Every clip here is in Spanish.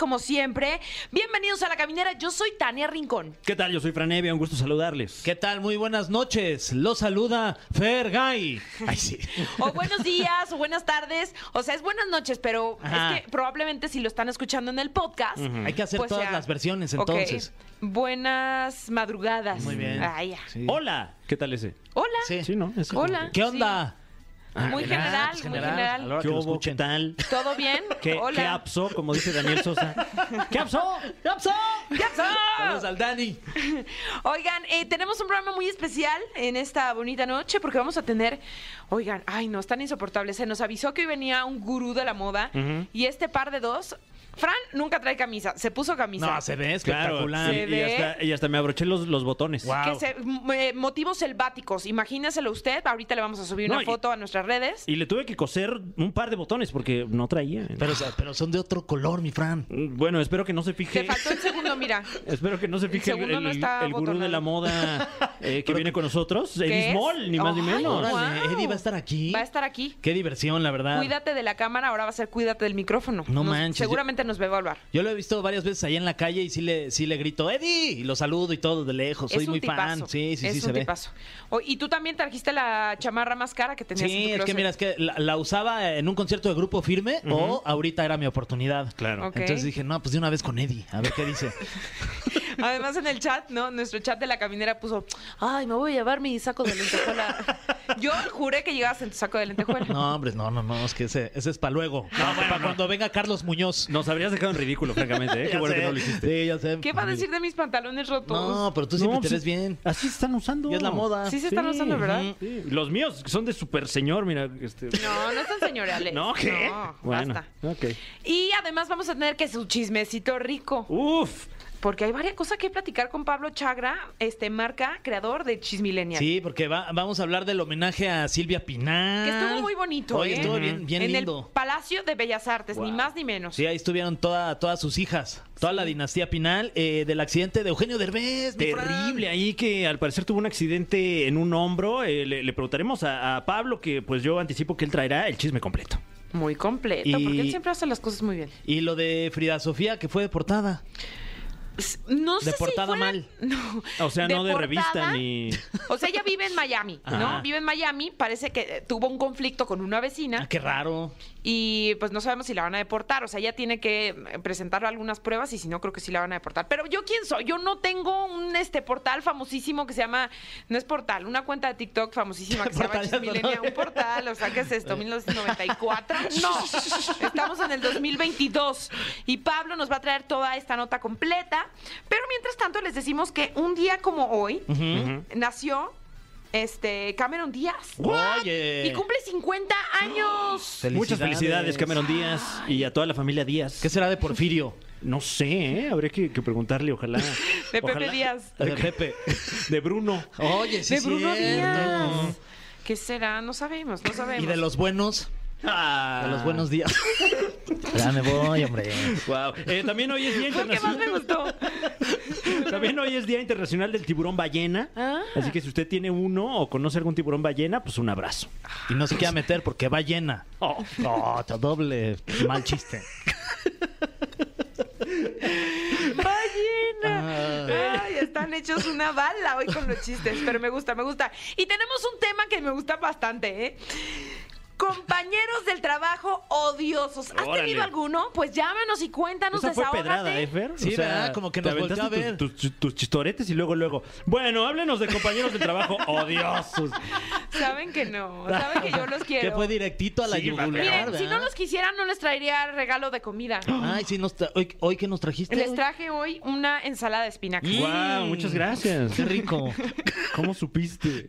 Como siempre. Bienvenidos a La Caminera, yo soy Tania Rincón. ¿Qué tal? Yo soy Franevia, un gusto saludarles. ¿Qué tal? Muy buenas noches. Los saluda Fergay. Ay, sí. O buenos días, o buenas tardes. O sea, es buenas noches, pero Ajá. es que probablemente si lo están escuchando en el podcast. Hay que hacer pues todas ya. las versiones entonces. Buenas madrugadas. Muy bien. Sí. Hola. ¿Qué tal ese? Hola. Sí. Sí, ¿no? Hola. ¿Qué onda? Muy Ah, general, pues, muy general. A la hora ¿Qué que lo hubo? ¿Qué escuchen. tal? ¿Todo bien? ¿Qué, Hola. ¿Qué apso? Como dice Daniel Sosa. ¿Qué apso? ¿Qué pasó? ¿Qué pasó? Saludos al Dani. Oigan, eh, tenemos un programa muy especial en esta bonita noche porque vamos a tener, oigan, ay no, están insoportables. Se nos avisó que hoy venía un gurú de la moda y este par de dos, Fran nunca trae camisa, se puso camisa. No, se ve Claro. espectacular. Se y, ve. hasta, y hasta me abroché los, los botones. Wow. Que se- m- eh, motivos selváticos, imagínenselo usted, ahorita le vamos a subir No, una y- foto a nuestras redes. Y le tuve que coser un par de botones porque no traía. Pero, pero son de otro color, mi Fran. Bueno, espero que no se fije. Te faltó el segundo, mira. Espero que no se fije el, segundo el- no está el gurú de la moda eh, que viene con nosotros, ¿Qué Eddie es? Small, ni más ni Ay, menos. Wow. Eddie va a estar aquí. Va a estar aquí. Qué diversión, la verdad. Cuídate de la cámara, ahora va a ser cuídate del micrófono. No manches, Seguramente nos va a evaluar. Yo lo he visto varias veces ahí en la calle y sí le, sí le grito, Eddie, y lo saludo y todo de lejos. Soy es un muy tipazo. fan. Sí, sí, es sí, un se ve. tipazo. O- y tú también trajiste la chamarra más cara que tenías en Sí, tu es que closet. mira, es que la, la usaba en un concierto de grupo firme o ahorita era mi oportunidad. Claro. Ok. Entonces dije, no, pues de una vez con Eddie, a ver qué dice. Además en el chat, ¿no? Nuestro chat de la caminera puso, ay, me voy a llevar mi saco de lentejuela. Yo juré que llegabas en tu saco de lentejuela. No, hombre, no, no, no, es que ese, ese es para luego. para cuando venga Carlos Muñoz. Nos habrías dejado en ridículo, francamente. ¿eh? Qué bueno sé. que no lo hiciste. Sí, ya sé. ¿Qué va a decir de mis pantalones rotos? No, pero tú siempre No, te ves bien. Así se están usando. Y es la moda. Sí se están usando, ¿verdad? Sí, Los míos son de super señor, mira. Este... No, no están señoriales. ¿No? ¿Qué? No, bueno, basta. ok. Y además vamos a tener que su chismecito rico. Uf. Porque hay varias cosas que platicar con Pablo Chagra, este marca, creador de Chismilenial. Sí, porque va- vamos a hablar del homenaje a Silvia Pinal. Que estuvo muy bonito, Oye, ¿eh? estuvo bien, bien en lindo. el Palacio de Bellas Artes, ni Wow. más ni menos. Sí, ahí estuvieron toda, todas sus hijas, toda la dinastía Pinal eh, del accidente de Eugenio Derbez. mi Fran. Terrible ahí que al parecer tuvo un accidente en un hombro. Eh, le, le preguntaremos a, a Pablo que pues yo anticipo que él traerá el chisme completo. Muy completo, Y- porque él siempre hace las cosas muy bien. Y lo de Frida Sofía, que fue deportada. No sé De portada si fuera- mal. No. O sea, no de portada, revista ni... O sea, ella vive en Miami, ¿no? Ajá. Vive en Miami, parece que eh, tuvo un conflicto con una vecina Ah, qué raro. Y pues no sabemos si la van a deportar. O sea, ella tiene que eh, presentar algunas pruebas y si no, creo que sí la van a deportar. Pero yo, ¿quién soy? Yo no tengo un este portal famosísimo que se llama, no es portal, una cuenta de TikTok famosísima que se llama Chismilenia. Un portal, o sea, ¿qué es esto? ¿1994? No, estamos en el 2022 y Pablo nos va a traer toda esta nota completa. Pero mientras tanto, les decimos que un día como hoy nació este Cameron Díaz. Oye. Y cumple 50 años. Muchas felicidades, Cameron Díaz, y a toda la familia Díaz. ¿Qué será de Porfirio? No sé, ¿eh? habría que, que preguntarle, ojalá. De Pepe Ojalá. Díaz. De Pepe. De Bruno. Oye, sí, de Bruno cierto. Díaz. ¿Qué será? No sabemos, no sabemos. Y de los buenos, Ah. de los buenos días. ya me voy, hombre. Wow. Eh, también hoy es Día el que más me Internacional. gustó. También hoy es Día Internacional del Tiburón Ballena. Ah. Así que si usted tiene uno o conoce algún tiburón ballena, pues un abrazo. Y no se quiera meter porque va llena. Oh. No, te doble mal chiste. Ballena. Ay, están hechos una bala hoy con los chistes, pero me gusta, me gusta. Y tenemos un tema que me gusta bastante, ¿eh? Compañeros del trabajo odiosos. ¿Has Órale. tenido alguno? Pues llámanos y cuéntanos, Esa fue desahógate. pedrada, ¿eh, Fer? Sí, ¿verdad? Como que te nos volteó a aventaste ver. Tus, tus- tus chistoretes y luego, luego. Bueno, háblenos de compañeros de trabajo odiosos. Saben que no, saben que yo los quiero. Que fue directito a la Sí, yugular, Miren, si ¿verdad? no los quisieran, no les traería regalo de comida. Ay, sí, nos tra- hoy, hoy que nos trajiste. Les traje hoy una ensalada de espinacas. Wow, muchas gracias. Qué rico. ¿Cómo supiste?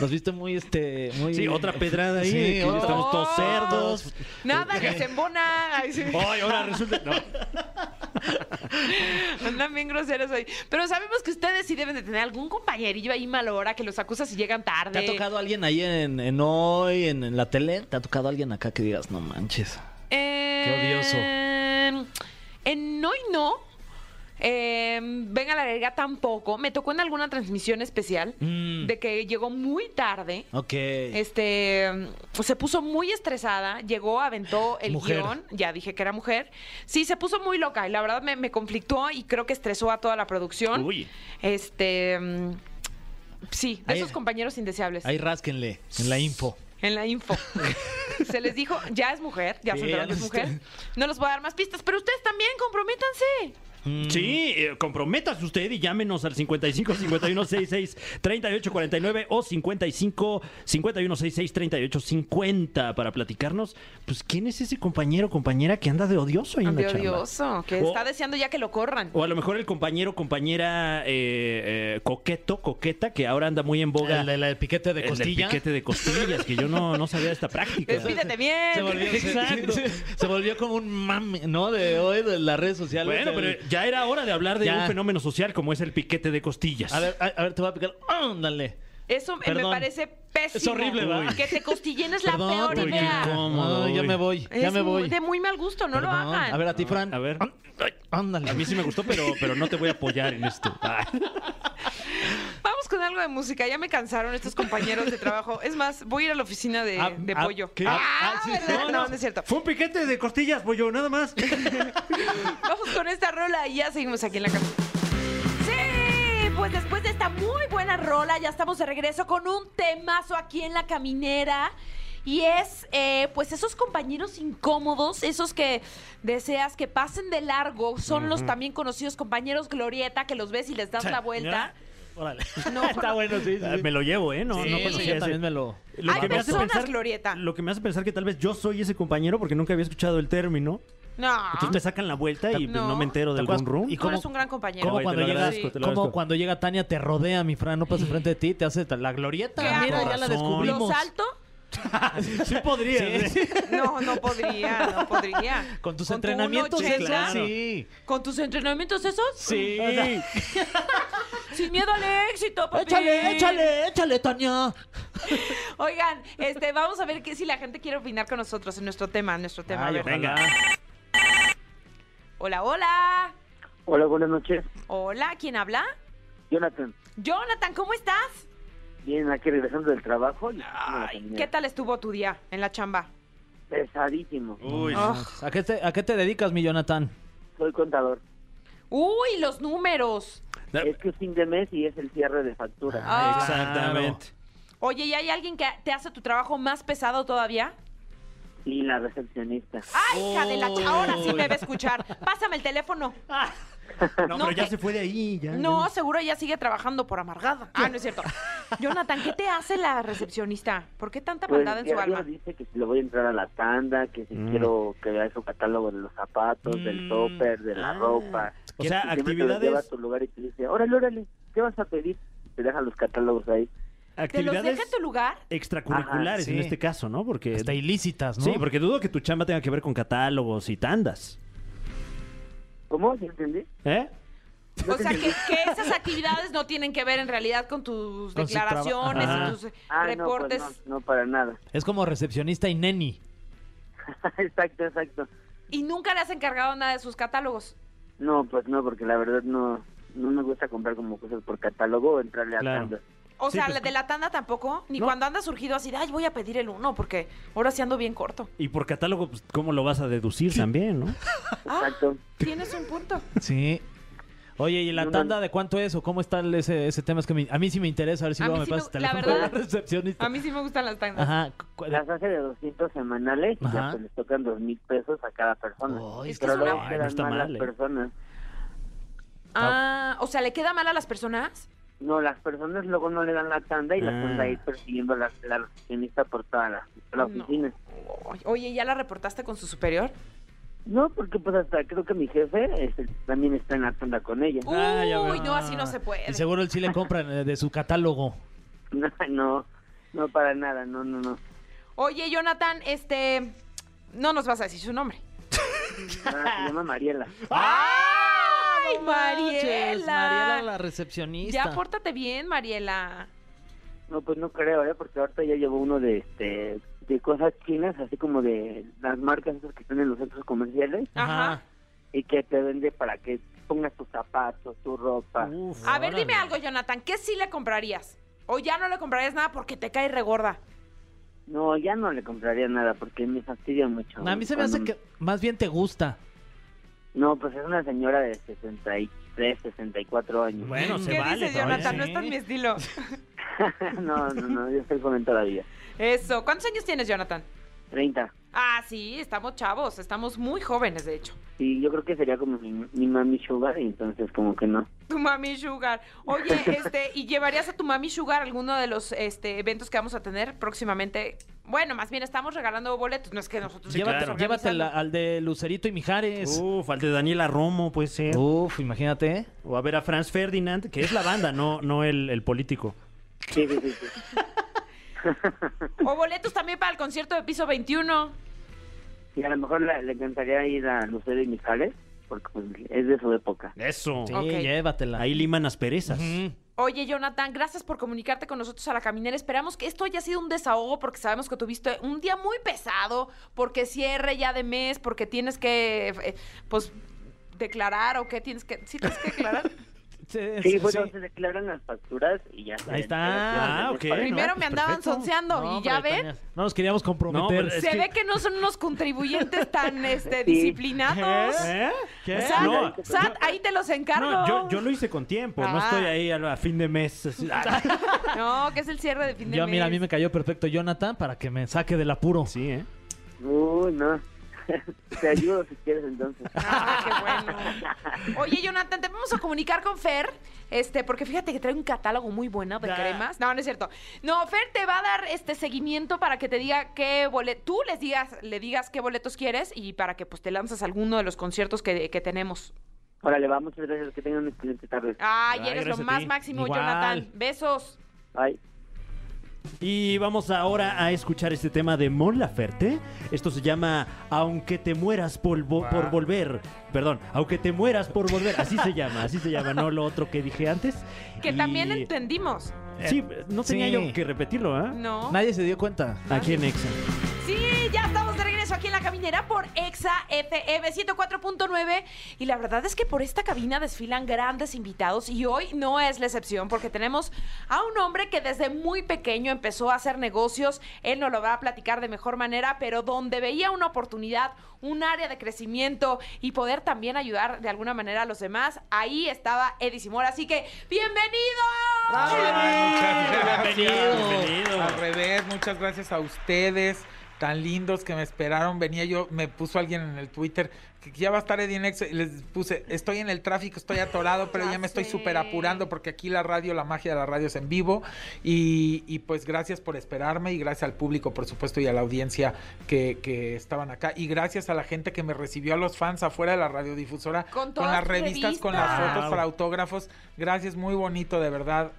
Nos viste muy, este, muy... Sí, otra pedrada ahí. Sí, que oh. estamos todos cerdos. Nada que se embona. Ay, sí. Ay, ahora resulta. No. Andan bien groseros hoy. Pero sabemos que ustedes sí deben de tener algún compañerillo ahí mal hora que los acusa si llegan tarde. ¿Te ha tocado alguien ahí en, en hoy, en, en la tele? ¿Te ha tocado alguien acá que digas, no manches? Eh, odioso. En hoy no. Eh, venga la verga tampoco. Me tocó en alguna transmisión especial Mm. de que llegó muy tarde. Ok. Este se puso muy estresada, llegó, aventó el Mujer. guion, ya dije que era mujer. Sí, se puso muy loca y la verdad me, me conflictó y creo que estresó a toda la producción. Uy. Este mm, sí, de Ahí- esos compañeros indeseables. Ahí rásquenle en la info. En la info. Se les dijo, ya es mujer, ya Sí, se enteraron que es mujer. No les voy a dar más pistas, pero ustedes también comprométanse. Mm. Sí, eh, comprométase usted y llámenos al 55 51 66 38 49 o 55 51 66 38 50 para platicarnos. Pues, ¿quién es ese compañero o compañera que anda de odioso ahí en De la chamba? odioso, que O- está deseando ya que lo corran. O a lo mejor el compañero o compañera eh, eh, coqueto, coqueta, que ahora anda muy en boga. El, piquete de el del costilla. piquete de costillas, que yo no, no sabía de esta práctica. Despídete bien. Se volvió, se- Exacto. se, se volvió como un mame, ¿no? De hoy, de las redes sociales. Bueno, del- pero ya era hora de hablar de Ya. un fenómeno social como es el piquete de costillas. A ver, a, a ver, te voy a picar. Ándale. Eso me- parece pésimo. Es horrible, ¿verdad? Que te costillen es la Perdón, peor idea. Ay, ya me voy, ya Es me voy. de muy mal gusto, no lo hagan. A ver, a ti, Fran. A ver. Ay, Ándale. A mí sí me gustó, pero, pero no te voy a apoyar en esto. Ah. Vamos con algo de música. Ya me cansaron estos compañeros de trabajo. Es más, voy a ir a la oficina de, Ah, de ah, pollo. ¿qué? Ah, Ah, sí. no, no. no es cierto. Fue un piquete de costillas, pollo, nada más. Vamos con esta rola y ya seguimos aquí en la casa. Pues después de esta muy buena rola, ya estamos de regreso con un temazo aquí en la caminera. Y es, eh, pues, esos compañeros incómodos, esos que deseas que pasen de largo, son los también conocidos compañeros glorieta, que los ves y les das la vuelta. Órale. No. Está bueno, sí. sí, sí. Me lo llevo, ¿eh? No, Sí, no conocía ese. también me lo... Lo Hay que me hace personas, pensar, Glorieta. Lo que me hace pensar que tal vez yo soy ese compañero porque nunca había escuchado el término. No, Entonces me sacan la vuelta y pues, No. no. me entero del rum rum. Y tú cómo- eres un gran compañero. Como cuando como cuando llega Tania te rodea, mi Fran, no pasa frente de ti, te hace la glorieta. ¿Qué Mira, hago? ya la descubrimos. ¿Lo salto? Sí podría. Sí. No, no podría, no podría. Con tus tu entrenamientos 1.80, esos. Sí. ¿Con tus entrenamientos esos? Sí. Sin miedo al éxito, papi. Échale, échale, échale, Tania. Oigan, este, vamos a ver que si la gente quiere opinar con nosotros en nuestro tema, en nuestro tema. A Ay, ver. Venga. Hola, hola. Hola, buenas noches. Hola, ¿quién habla? Jonathan, Jonathan, ¿cómo estás? bien, aquí regresando del trabajo. y- Ay, ¿qué tal estuvo tu día en la chamba? Pesadísimo. Uy. Oh. ¿A qué, te, ¿A qué te dedicas, mi Jonathan? Soy contador. Uy, los números. Es que es fin de mes y es el cierre de facturas. Ah. Exactamente. Oye, ¿y hay alguien que te hace tu trabajo más pesado todavía? Y la recepcionista. ¡Ay, hija de la ch- Ahora sí me va a escuchar. Pásame el teléfono. No, No, pero ya que- se fue de ahí. Ya, No, ya. seguro ella sigue trabajando por amargada. Ah, no es cierto. Jonathan, ¿qué te hace la recepcionista? ¿Por qué tanta Pues maldad en su alma? dice que si le voy a entrar a la tanda, que si Mm. quiero que vea su catálogo de los zapatos, del Mm. topper, de la Ah. ropa. O sea, Y siempre te los lleva a tu lugar y te dice, órale, órale, ¿qué vas a pedir? Te dejan los catálogos ahí. ¿Te los actividades deja en tu lugar? extracurriculares Ajá, en este caso, ¿no? Porque Hasta ilícitas, ¿no? Sí, porque dudo que tu chamba tenga que ver con catálogos y tandas. ¿Cómo? ¿Sí entendí? ¿Eh? O sea, que, que esas actividades no tienen que ver en realidad con tus Con declaraciones traba- y tus Ah, reportes. no, pues no, no para nada. Es como recepcionista y neni. exacto, exacto. Y nunca le has encargado nada de sus catálogos. No, pues no, porque la verdad no, no me gusta comprar como cosas por catálogo o entrarle a Claro. tandas. O Sí, sea, pues, la de la tanda tampoco. Ni No. cuando anda surgido así de, ay, voy a pedir el uno porque ahora sí ando bien corto. Y por catálogo, pues, ¿cómo lo vas a deducir también, no? Ah, Exacto. tienes un punto. Sí. Oye, ¿y la No, no, tanda no. de cuánto es o cómo está ese, ese tema? Es que me- a mí sí me interesa, a ver si A luego me sí la teléfono de verdad, la recepcionista. A mí sí me gustan las tandas. Ajá. Las hace de 200 semanales y ya pues les tocan dos mil pesos a cada persona. Ay, Es que Pero es una- luego Ay, no quedan está mal mal, las eh. personas. Ah, o sea, ¿le queda mal a las personas? No, las personas luego no le dan la tanda y las Ah. pueden ir persiguiendo la, la recepcionista por toda la, la No. oficina. Oye, ¿ya la reportaste con su superior? No, porque pues hasta creo que mi jefe este, también está en la tanda con ella. Ah, veo. Uy, no, así no se puede. Y seguro él sí le compran eh, de su catálogo. No, no, no para nada, no, no, no. Oye, Jonathan, este... No nos vas a decir su nombre. Ah, se llama Mariela. ¡Ah! ¡Ay, no manches, Mariela! Mariela, la recepcionista. Ya pórtate bien, Mariela. No, pues no creo, ¿eh? Porque ahorita ya llevo uno de este de cosas chinas, así como de las marcas esas que están en los centros comerciales Ajá. y que te vende para que pongas tus zapatos, tu ropa. Uf, A ver, dime algo, Jonathan. ¿Qué sí le comprarías? ¿O ya no le comprarías nada porque te cae regorda? No, ya no le compraría nada porque me fastidia mucho. A mí se me hace que más bien te gusta. No, pues es una señora de 63, 64 años. Bueno, se ¿Qué vale. todavía. Jonathan? No es tan mi estilo. no, no, no, yo estoy joven todavía. Eso. ¿Cuántos años tienes, Jonathan? 30. Ah, sí, estamos chavos. Estamos muy jóvenes, de hecho. Y yo creo que sería como mi, mi mami sugar y entonces como que no. Tu mami sugar. Oye, este, ¿y llevarías a tu mami sugar a alguno de los este, eventos que vamos a tener próximamente? Bueno, más bien estamos regalando boletos, no es que nosotros Sí, Llévate- claro. Llévatela al de Lucerito y Mijares. Uf, al de Daniela Romo puede ser. Uf, imagínate. O a ver a Franz Ferdinand, que es la banda, no, no el, el político. Sí, sí, sí. sí. O boletos también para el concierto de piso 21. Y a lo mejor le, le encantaría ir a Lucero y Mijales porque pues, es de su época. Eso. Sí, Ok. llévatela. Ahí liman asperezas. Ujú. Oye, Jonathan, gracias por comunicarte con nosotros a la caminera. Esperamos que esto haya sido un desahogo porque sabemos que tuviste un día muy pesado, porque cierre ya de mes, porque tienes que, eh, pues, declarar o qué tienes que... ¿Sí tienes que declarar? Sí, Sí, bueno, sí. se declaran las facturas y ya Ahí está. Ah, ok. Primero no, me pues andaban perfecto. sonseando No, y ya hombre, ven, Tania, No nos queríamos comprometer. No, se que- ve que no son unos contribuyentes tan este, Sí. disciplinados. ¿Eh? ¿Qué? Sat, No, Sat, ahí te los encargo. no, yo, yo lo hice con tiempo, no Ah. estoy ahí a, a fin de mes. así, ah, No, que es el cierre de fin de Yo, mes. mira, a mí me cayó perfecto Jonathan para que me saque del apuro. sí, ¿eh? Uy, no. Te ayudo si quieres entonces. Ah, qué bueno. Oye, Jonathan, te vamos a comunicar con Fer, este, porque fíjate que trae un catálogo muy bueno de cremas. No, no es cierto. No, Fer te va a dar este seguimiento para que te diga qué boleto, tú les digas, le digas qué boletos quieres y para que pues te lanzas a alguno de los conciertos que, que tenemos. Órale, va, muchas gracias. Que tengan una excelente tarde. Ay, Ay, eres lo más máximo, Igual. Jonathan. Besos. Bye. Y vamos ahora a escuchar este tema de Mon Laferte. Esto se llama Aunque te mueras por, vo- por volver. Perdón, Aunque te mueras por volver. Así se llama, así se llama, no lo otro que dije antes. Que Y- también entendimos. Sí, no tenía Sí. yo que repetirlo, ¿ah? No. Nadie se dio cuenta. Aquí en Exa. Sí, regreso aquí en la caminera por Exa FM 104.9 y la verdad es que por esta cabina desfilan grandes invitados y hoy no es la excepción porque tenemos a un hombre que desde muy pequeño empezó a hacer negocios, él nos lo va a platicar de mejor manera, pero donde veía una oportunidad, un área de crecimiento y poder también ayudar de alguna manera a los demás, ahí estaba Eddie Simón, así que ¡bienvenido! Gracias. Bienvenido. Al revés, muchas gracias a ustedes, tan lindos que me esperaron. Venía yo, me puso alguien en el Twitter que ya va a estar y les puse, estoy en el tráfico, estoy atorado, pero Ya ya me estoy súper apurando porque aquí la radio, la magia de la radio es en vivo. Y, y pues gracias por esperarme y gracias al público, por supuesto, y a la audiencia que, que estaban acá. Y gracias a la gente que me recibió, a los fans afuera de la radiodifusora, Con todas las revistas, con las fotos para autógrafos. Gracias, muy bonito, de verdad.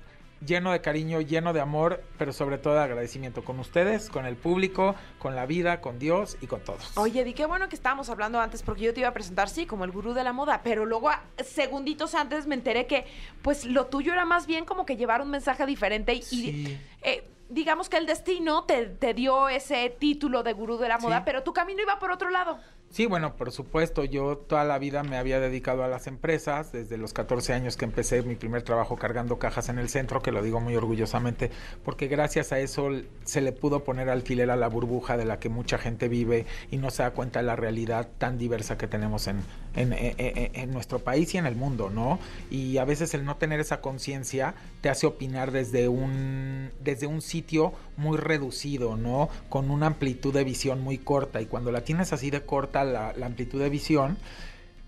Lleno de cariño, lleno de amor, pero sobre todo de agradecimiento con ustedes, con el público, con la vida, con Dios y con todos. Oye, di qué bueno que estábamos hablando antes porque yo te iba a presentar, sí, como el gurú de la moda, pero luego a- segunditos antes me enteré que pues lo tuyo era más bien como que llevar un mensaje diferente y Sí. eh, digamos que el destino te, te dio ese título de gurú de la moda, Sí. pero tu camino iba por otro lado. Sí, bueno, por supuesto, yo toda la vida me había dedicado a las empresas, desde los 14 años que empecé mi primer trabajo cargando cajas en el centro, que lo digo muy orgullosamente, porque gracias a eso se le pudo poner alfiler a la burbuja de la que mucha gente vive y no se da cuenta de la realidad tan diversa que tenemos en, en, en- en- en nuestro país y en el mundo, ¿no? Y a veces el no tener esa conciencia te hace opinar desde un, desde un sitio muy reducido, ¿no? Con una amplitud de visión muy corta. Y cuando la tienes así de corta la, amplitud de visión,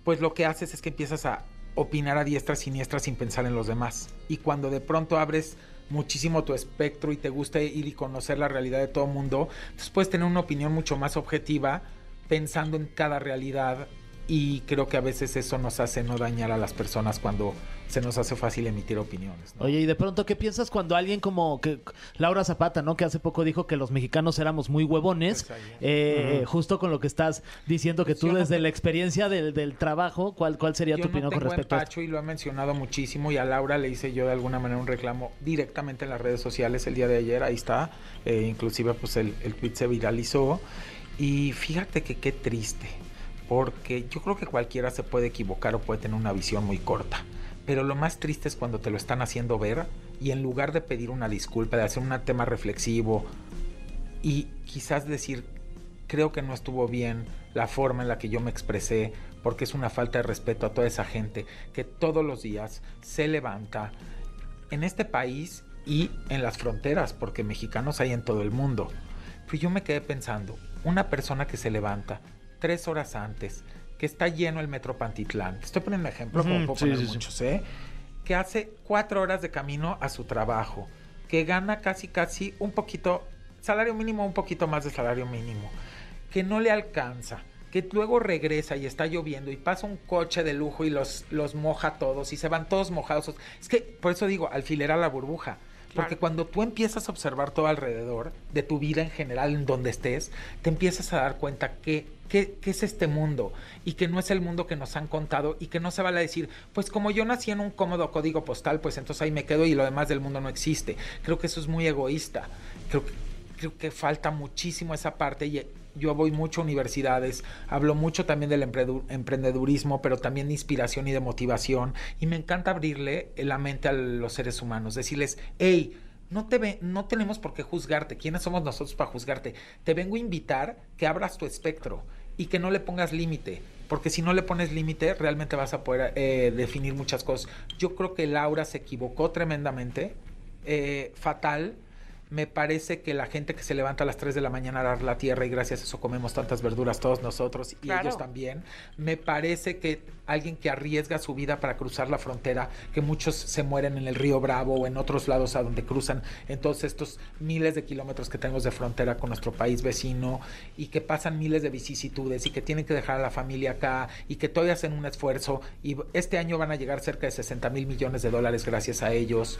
pues lo que haces es que empiezas a opinar a diestra siniestra sin pensar en los demás. Y cuando de pronto abres muchísimo tu espectro y te gusta ir y conocer la realidad de todo mundo, pues puedes tener una opinión mucho más objetiva pensando en cada realidad y creo que a veces eso nos hace no dañar a las personas cuando se nos hace fácil emitir opiniones. ¿no? Oye, y de pronto, ¿qué piensas cuando alguien como que Laura Zapata, ¿no? Que hace poco dijo que los mexicanos éramos muy huevones, Pues ahí. eh, justo con lo que estás diciendo que Pues tú yo no desde te- la experiencia del, del trabajo, ¿cuál, cuál sería Yo tu no opinión con tengo respecto a esto? empacho y lo he mencionado muchísimo y a Laura le hice yo de alguna manera un reclamo directamente en las redes sociales el día de ayer, ahí está, eh, inclusive pues el, el tweet se viralizó y fíjate que qué triste, porque yo creo que cualquiera se puede equivocar o puede tener una visión muy corta, pero lo más triste es cuando te lo están haciendo ver y en lugar de pedir una disculpa, de hacer un tema reflexivo y quizás decir creo que no estuvo bien la forma en la que yo me expresé, porque es una falta de respeto a toda esa gente que todos los días se levanta en este país y en las fronteras, porque mexicanos hay en todo el mundo. Pero yo me quedé pensando, una persona que se levanta tres horas antes, que está lleno el metro Pantitlán, estoy poniendo un ejemplo, como Ujú, puedo sí, poner sí, sí. muchos, ¿eh? que hace cuatro horas de camino a su trabajo, que gana casi, casi un poquito, salario mínimo, un poquito más de salario mínimo, que no le alcanza, que luego regresa y está lloviendo y pasa un coche de lujo y los, los moja a todos y se van todos mojados. Es que, por eso digo, alfilerar la burbuja. Porque Claro. cuando tú empiezas a observar todo alrededor, de tu vida en general, en donde estés, te empiezas a dar cuenta que, que es este mundo y que no es el mundo que nos han contado y que no se vale decir, pues como yo nací en un cómodo código postal, pues entonces ahí me quedo y lo demás del mundo no existe. Creo que eso es muy egoísta. Creo que, creo que falta muchísimo esa parte y yo voy mucho a universidades, hablo mucho también del emprendedurismo, pero también de inspiración y de motivación. Y me encanta abrirle la mente a los seres humanos, decirles, hey, no, te no tenemos por qué juzgarte. ¿Quiénes somos nosotros para juzgarte? Te vengo a invitar que abras tu espectro y que no le pongas límite. Porque si no le pones límite, realmente vas a poder eh, definir muchas cosas. Yo creo que Laura se equivocó tremendamente, eh, fatal. Me parece que la gente que se levanta a las 3 de la mañana a arar la tierra y gracias a eso comemos tantas verduras todos nosotros y Claro. ellos también. Me parece que alguien que arriesga su vida para cruzar la frontera, que muchos se mueren en el río Bravo o en otros lados a donde cruzan en todos estos miles de kilómetros que tenemos de frontera con nuestro país vecino y que pasan miles de vicisitudes y que tienen que dejar a la familia acá y que todavía hacen un esfuerzo y este año van a llegar cerca de 60 mil millones de dólares gracias a ellos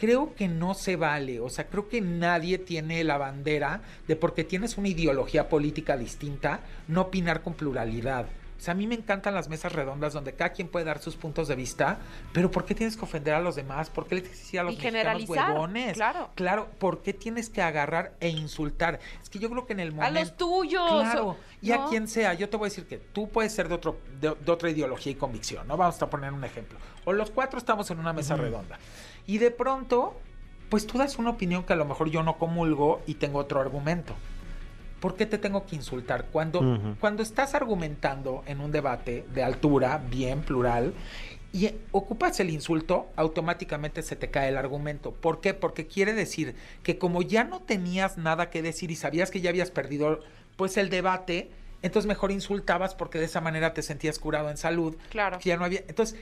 creo que no se vale. O sea, creo que nadie tiene la bandera de porque tienes una ideología política distinta, no opinar con pluralidad. O sea, a mí me encantan las mesas redondas donde cada quien puede dar sus puntos de vista, pero ¿por qué tienes que ofender a los demás? ¿Por qué le tienes que decir a los Y mexicanos huevones? claro. Claro, ¿por qué tienes que agarrar e insultar? Es que yo creo que en el A momento... los tuyos. Claro, y a quien sea, yo te voy a decir que tú puedes ser de, otro, de, de otra ideología y convicción, ¿no? Vamos a poner un ejemplo. O los cuatro estamos en una mesa redonda. Y de pronto, pues tú das una opinión que a lo mejor yo no comulgo y tengo otro argumento. ¿Por qué te tengo que insultar? Cuando, cuando estás argumentando en un debate de altura, bien, plural, y ocupas el insulto, automáticamente se te cae el argumento. ¿Por qué? Porque quiere decir que como ya no tenías nada que decir y sabías que ya habías perdido pues el debate, entonces mejor insultabas porque de esa manera te sentías curado en salud. Claro. que ya no había. Entonces,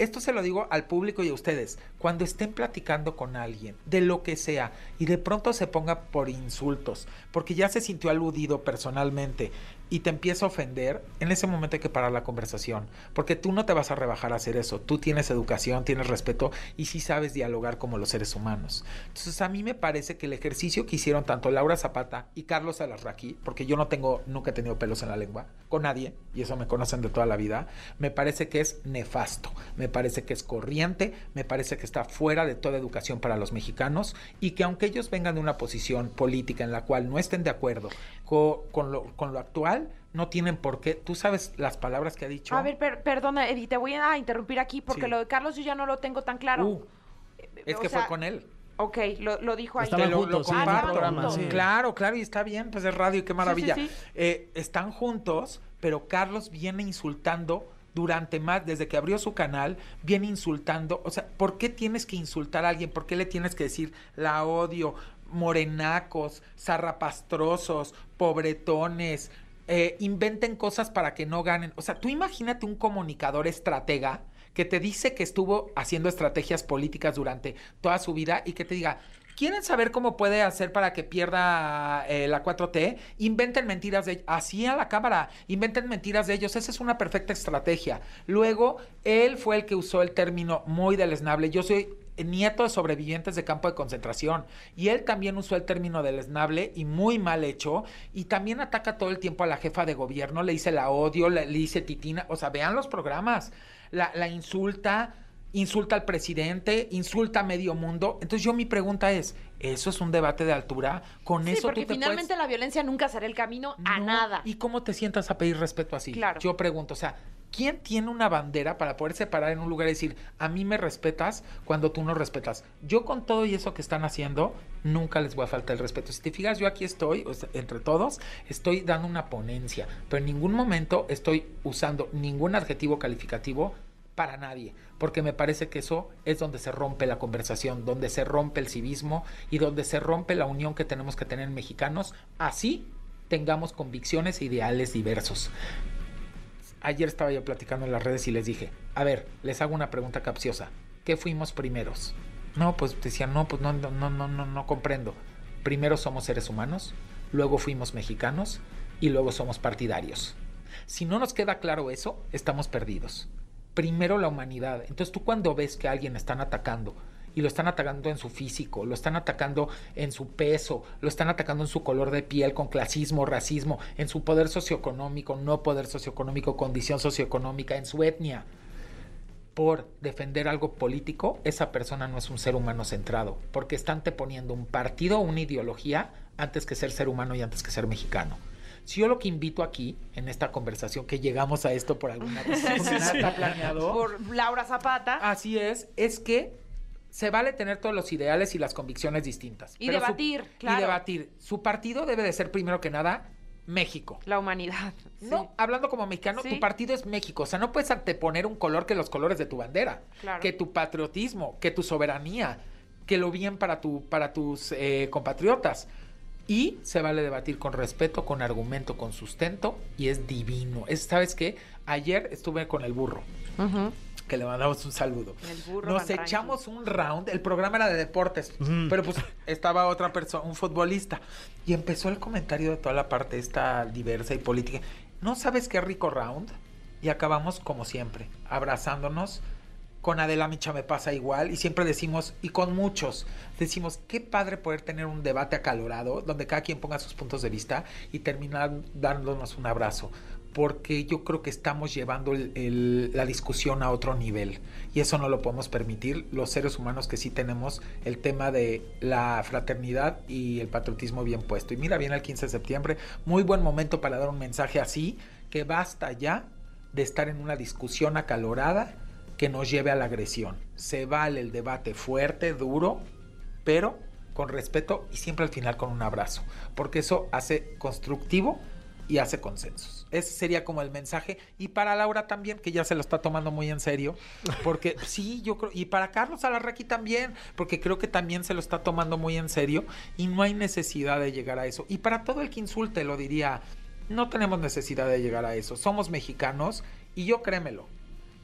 esto se lo digo al público y a ustedes. Cuando estén platicando con alguien, de lo que sea, y de pronto se ponga por insultos, porque ya se sintió aludido personalmente y te empieza a ofender, en ese momento hay que parar la conversación. Porque tú no te vas a rebajar a hacer eso. Tú tienes educación, tienes respeto y sí sabes dialogar como los seres humanos. Entonces, a mí me parece que el ejercicio que hicieron tanto Laura Zapata y Carlos Alarraqui, porque yo no tengo, nunca he tenido pelos en la lengua, con nadie, y eso me conocen de toda la vida, me parece que es nefasto, me parece que es corriente, me parece que está fuera de toda educación para los mexicanos y que aunque ellos vengan de una posición política en la cual no estén de acuerdo co- con, lo, con lo actual, no tienen por qué. Tú sabes las palabras que ha dicho. A ver, per- perdona, Eddie, te voy a interrumpir aquí porque Sí. lo de Carlos yo ya no lo tengo tan claro. Uh, es o que sea, fue con él. Ok, lo, lo dijo ahí. Estaban lo- juntos, lo programa, sí. Claro, claro, y está bien, pues es radio, qué maravilla. sí, sí. Eh, están juntos, pero Carlos viene insultando durante más, desde que abrió su canal, viene insultando. O sea, ¿por qué tienes que insultar a alguien? ¿Por qué le tienes que decir la odio, morenacos, zarrapastrosos, pobretones? Eh, inventen cosas para que no ganen. O sea, tú imagínate un comunicador estratega que te dice que estuvo haciendo estrategias políticas durante toda su vida y que te diga, ¿Quieren saber cómo puede hacer para que pierda eh, la 4T? Inventen mentiras de así a la cámara, inventen mentiras de ellos, esa es una perfecta estrategia. Luego, él fue el que usó el término muy deleznable. Yo soy nieto de sobrevivientes de campo de concentración y él también usó el término deleznable y muy mal hecho y también ataca todo el tiempo a la jefa de gobierno, le dice la odio, le, le dice titina, o sea, vean los programas, la, la insulta, insulta al presidente, insulta a medio mundo. Entonces yo mi pregunta es, ¿eso es un debate de altura? Con Sí, eso porque tú te finalmente puedes... la violencia nunca será el camino a nada. ¿Y cómo te sientas a pedir respeto así? Claro. Yo pregunto, o sea, ¿quién tiene una bandera para poder separar en un lugar y decir, a mí me respetas cuando tú no respetas? Yo con todo y eso que están haciendo, nunca les voy a faltar el respeto. Si te fijas, yo aquí estoy, entre todos, estoy dando una ponencia, pero en ningún momento estoy usando ningún adjetivo calificativo para nadie, porque me parece que eso es donde se rompe la conversación, donde se rompe el civismo y donde se rompe la unión que tenemos que tener mexicanos, así tengamos convicciones e ideales diversos. Ayer estaba yo platicando en las redes y les dije, a ver, les hago una pregunta capciosa. ¿Qué fuimos primeros? No, pues decían, no, pues no, no, no, no, no, comprendo. Primero somos seres humanos, luego fuimos mexicanos y luego somos partidarios. Si no nos queda claro eso, estamos perdidos. Primero la humanidad. Entonces tú cuando ves que alguien están atacando y lo están atacando en su físico, lo están atacando en su peso, lo están atacando en su color de piel, con clasismo, racismo, en su poder socioeconómico, no poder socioeconómico, condición socioeconómica, en su etnia, por defender algo político, esa persona no es un ser humano centrado, porque está anteponiendo un partido una ideología antes que ser ser humano y antes que ser mexicano. Si yo lo que invito aquí, en esta conversación, que llegamos a esto por alguna razón, nada está planeado, Por Laura Zapata. Así es, es que se vale tener todos los ideales y las convicciones distintas. Y pero su- debatir, claro. Y debatir. Su partido debe de ser primero que nada México. La humanidad. No, Sí. hablando como mexicano, Sí. tu partido es México. O sea, no puedes anteponer un color que los colores de tu bandera. Claro. Que tu patriotismo, que tu soberanía, que lo bien para, tu, para tus eh, compatriotas. Y se vale debatir con respeto, con argumento, con sustento. Y es divino. Es, ¿Sabes qué? Ayer estuve con el burro Ujú. Que le mandamos un saludo. El burro Nos Van Ranking. echamos un round, el programa era de deportes, pero pues estaba otra persona, un futbolista, y empezó el comentario de toda la parte esta diversa y política. ¿No sabes qué rico round? Y acabamos como siempre, abrazándonos. Con Adela Micha me pasa igual y siempre decimos, y con muchos, decimos, qué padre poder tener un debate acalorado donde cada quien ponga sus puntos de vista y terminar dándonos un abrazo porque yo creo que estamos llevando el- el- la discusión a otro nivel y eso no lo podemos permitir los seres humanos que sí tenemos el tema de la fraternidad y el patriotismo bien puesto. Y mira, viene el 15 de septiembre, muy buen momento para dar un mensaje así, que basta ya de estar en una discusión acalorada que nos lleve a la agresión. Se vale el debate fuerte, duro, pero con respeto y siempre al final con un abrazo, porque eso hace constructivo y hace consensos. Ese sería como el mensaje. Y para Laura también, que ya se lo está tomando muy en serio, porque sí, yo creo, y para Carlos Alarraqui también, porque creo que también se lo está tomando muy en serio y no hay necesidad de llegar a eso. Y para todo el que insulte, lo diría, no tenemos necesidad de llegar a eso. Somos mexicanos y yo créemelo,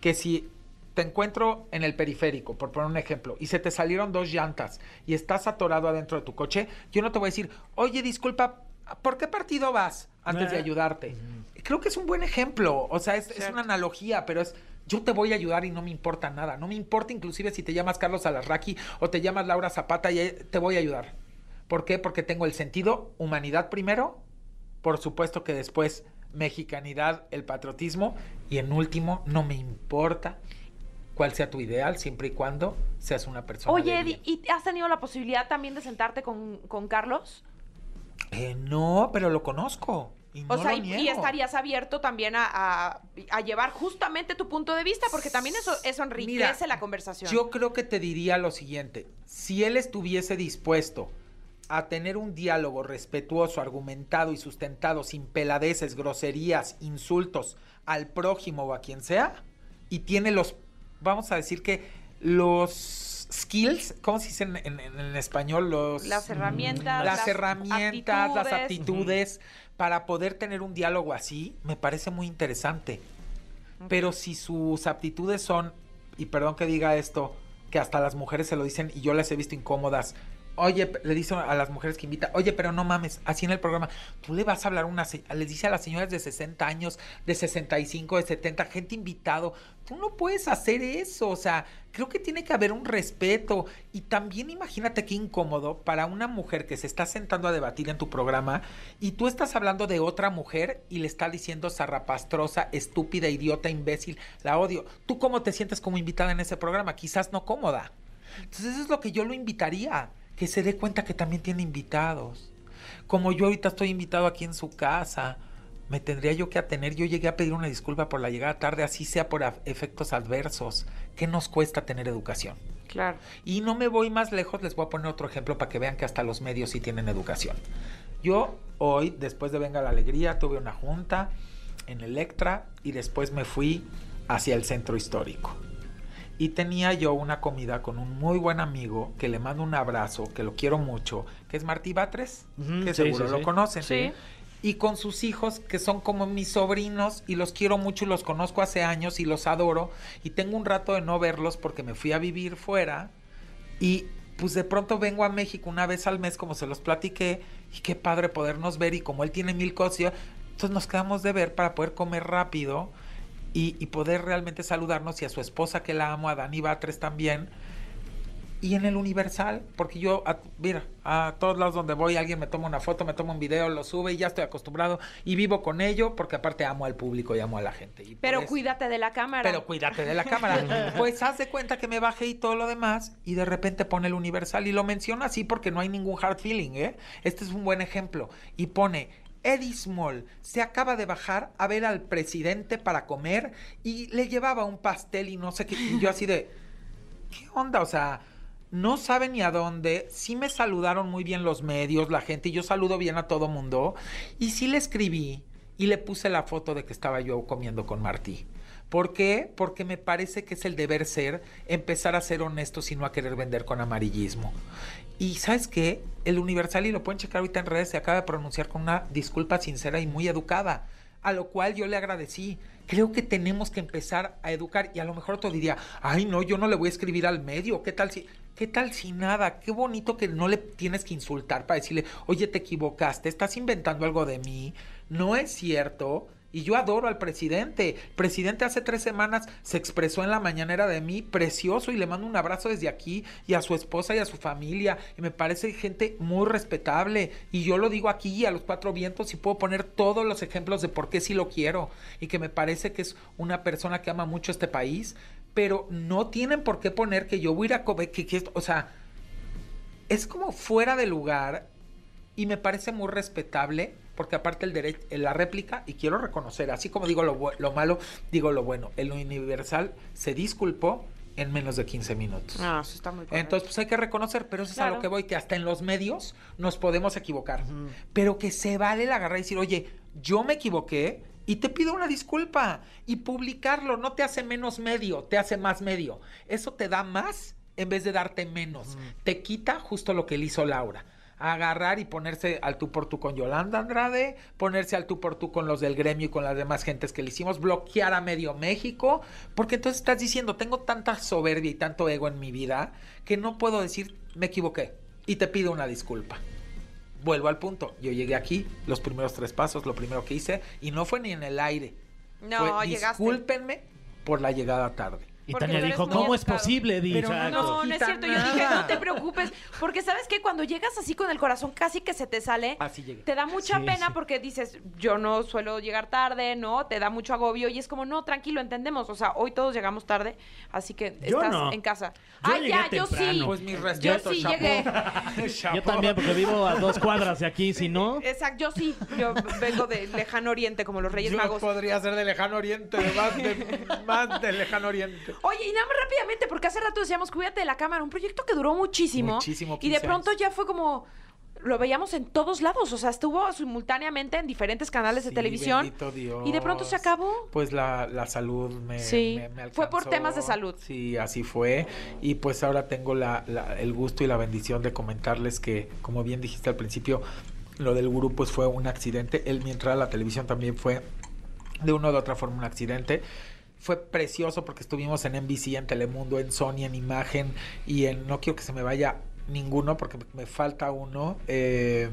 que si te encuentro en el periférico, por poner un ejemplo, y se te salieron dos llantas y estás atorado adentro de tu coche, yo no te voy a decir, oye, disculpa, ¿por qué partido vas? Antes de ayudarte. Creo que es un buen ejemplo, o sea, es, es una analogía, pero es, yo te voy a ayudar y no me importa nada, no me importa inclusive si te llamas Carlos Alarraqui o te llamas Laura Zapata, y eh, te voy a ayudar. ¿Por qué? Porque tengo el sentido humanidad primero, por supuesto que después mexicanidad, el patriotismo y en último no me importa cuál sea tu ideal siempre y cuando seas una persona. Oye, de Eddie, bien. ¿y has tenido la posibilidad también de sentarte con, con Carlos? Eh, no, pero lo conozco. Y no O sea, lo y, estarías abierto también a, a- a llevar justamente tu punto de vista, porque también eso, eso enriquece Mira, la conversación. Yo creo que te diría lo siguiente. Si él estuviese dispuesto a tener un diálogo respetuoso, argumentado y sustentado, sin peladeces, groserías, insultos al prójimo o a quien sea, y tiene los, vamos a decir que los skills, ¿cómo se dice en, en- en español? Los, Las herramientas, las, las herramientas, las aptitudes. aptitudes para poder tener un diálogo así, me parece muy interesante. Pero si sus aptitudes son, y perdón que diga esto, que hasta las mujeres se lo dicen y yo las he visto incómodas, Oye, le dice a las mujeres que invita, oye, pero no mames, así en el programa, tú le vas a hablar una, les dice a las señoras de 60 años, de 65, de 70, gente invitado, tú no puedes hacer eso, o sea, creo que tiene que haber un respeto y también imagínate qué incómodo para una mujer que se está sentando a debatir en tu programa y tú estás hablando de otra mujer y le está diciendo zarrapastrosa, estúpida, idiota, imbécil, la odio. ¿Tú cómo te sientes como invitada en ese programa? Quizás no cómoda. Entonces eso es lo que yo lo invitaría, que se dé cuenta que también tiene invitados. Como yo ahorita estoy invitado aquí en su casa, me tendría yo que atener. Yo llegué a pedir una disculpa por la llegada tarde, así sea por efectos adversos. ¿Qué nos cuesta tener educación? Claro. Y no me voy más lejos, les voy a poner otro ejemplo para que vean que hasta los medios sí tienen educación. Yo hoy, después de Venga la Alegría, tuve una junta en Electra y después me fui hacia el centro histórico. Y tenía yo una comida con un muy buen amigo que le mando un abrazo, que lo quiero mucho, que es Martí Batres, que sí, seguro sí, lo sí. conocen. Sí. Y con sus hijos, que son como mis sobrinos, y los quiero mucho y los conozco hace años y los adoro. Y tengo un rato de no verlos porque me fui a vivir fuera. Y pues de pronto vengo a México una vez al mes, como se los platiqué, y qué padre podernos ver. Y como él tiene mil cosas, entonces nos quedamos de ver para poder comer rápido y, y poder realmente saludarnos. Y a su esposa, que la amo, a Dani Batres también. Y en el Universal, porque yo, a- mira, a todos lados donde voy, alguien me toma una foto, me toma un video, lo sube y ya estoy acostumbrado y vivo con ello porque aparte amo al público y amo a la gente. Y Pero eso- cuídate de la cámara. pero cuídate de la cámara. pues haz de cuenta que me bajé y todo lo demás y de repente pone el Universal y lo menciona así porque no hay ningún hard feeling, ¿eh? Este es un buen ejemplo. Y pone... Eddie Small se acaba de bajar a ver al presidente para comer y le llevaba un pastel y no sé qué. Y yo así de, ¿qué onda? O sea, no saben ni a dónde. Sí me saludaron muy bien los medios, la gente, y yo saludo bien a todo mundo. Y sí le escribí y le puse la foto de que estaba yo comiendo con Martí. ¿Por qué? Porque me parece que es el deber ser empezar a ser honestos y no a querer vender con amarillismo. Y ¿sabes qué? El Universal, y lo pueden checar ahorita en redes, se acaba de pronunciar con una disculpa sincera y muy educada a lo cual yo le agradecí. Creo que tenemos que empezar a educar y a lo mejor otro diría, ay no, yo no le voy a escribir al medio, ¿qué tal si, qué tal si nada? Qué bonito que no le tienes que insultar para decirle, oye, te equivocaste, estás inventando algo de mí, no es cierto. Y yo adoro al presidente. El presidente hace tres semanas se expresó en la mañanera de mí, precioso, y le mando un abrazo desde aquí, y a su esposa y a su familia. Y me parece gente muy respetable. Y yo lo digo aquí a los cuatro vientos y puedo poner todos los ejemplos de por qué sí lo quiero. Y que me parece que es una persona que ama mucho este país. Pero no tienen por qué poner que yo voy a ir a que, o sea, es como fuera de lugar y me parece muy respetable porque aparte el derecho, la réplica, y quiero reconocer, así como digo lo, lo malo, digo lo bueno, el Universal se disculpó en menos de 15 minutos. Ah, eso está muy correcto. Entonces, pues hay que reconocer, pero eso es a lo que voy, que hasta en los medios nos podemos equivocar. Pero que se vale el agarrar y decir, oye, yo me equivoqué y te pido una disculpa. Y publicarlo no te hace menos medio, te hace más medio. Eso te da más en vez de darte menos. Te quita justo lo que le hizo Laura. Agarrar y ponerse al tú por tú con Yolanda Andrade, ponerse al tú por tú con los del gremio y con las demás gentes que le hicimos, bloquear a medio México, porque entonces estás diciendo, tengo tanta soberbia y tanto ego en mi vida que no puedo decir, me equivoqué y te pido una disculpa. Vuelvo al punto, yo llegué aquí, los primeros tres pasos, lo primero que hice, y no fue ni en el aire. No, fue, llegaste. Discúlpenme por la llegada tarde. Y Porque Tania dijo, ¿cómo es posible? Di, Pero exacto. No, no es cierto. Yo dije, no te preocupes. Porque sabes que cuando llegas así con el corazón casi que se te sale, Así te da mucha Sí, pena sí. porque dices, yo no suelo llegar tarde, ¿no? Te da mucho agobio y es como, no, tranquilo, entendemos. O sea, hoy todos llegamos tarde, así que Yo estás no. en casa. Yo Ay, ya, llegué yo sí. Pues mis Yo respetos, sí chapo. llegué. Yo también, porque vivo a dos cuadras de aquí, si no... Exacto, yo sí. Yo vengo de lejano oriente, como los Reyes Yo Magos. podría ser de lejano oriente, de más de, más de lejano oriente. Oye, y nada más rápidamente, porque hace rato decíamos, cuídate de la cámara, un proyecto que duró muchísimo. Muchísimo, Y de 15 pronto ya fue como, lo veíamos en todos lados, o sea, estuvo simultáneamente en diferentes canales de televisión. Dios. Y de pronto se acabó. Pues la, la salud me, Sí, me- me fue por alcanzó. temas de salud. Sí, así fue. Y pues ahora tengo la, la- el gusto y la bendición de comentarles que, como bien dijiste al principio, lo del gurú pues fue un accidente. El mi entrada a la televisión también fue de una u otra forma un accidente. Fue precioso porque estuvimos en NBC, en Telemundo, en Sony, en Imagen y en No quiero que se me vaya ninguno porque me falta uno. eh,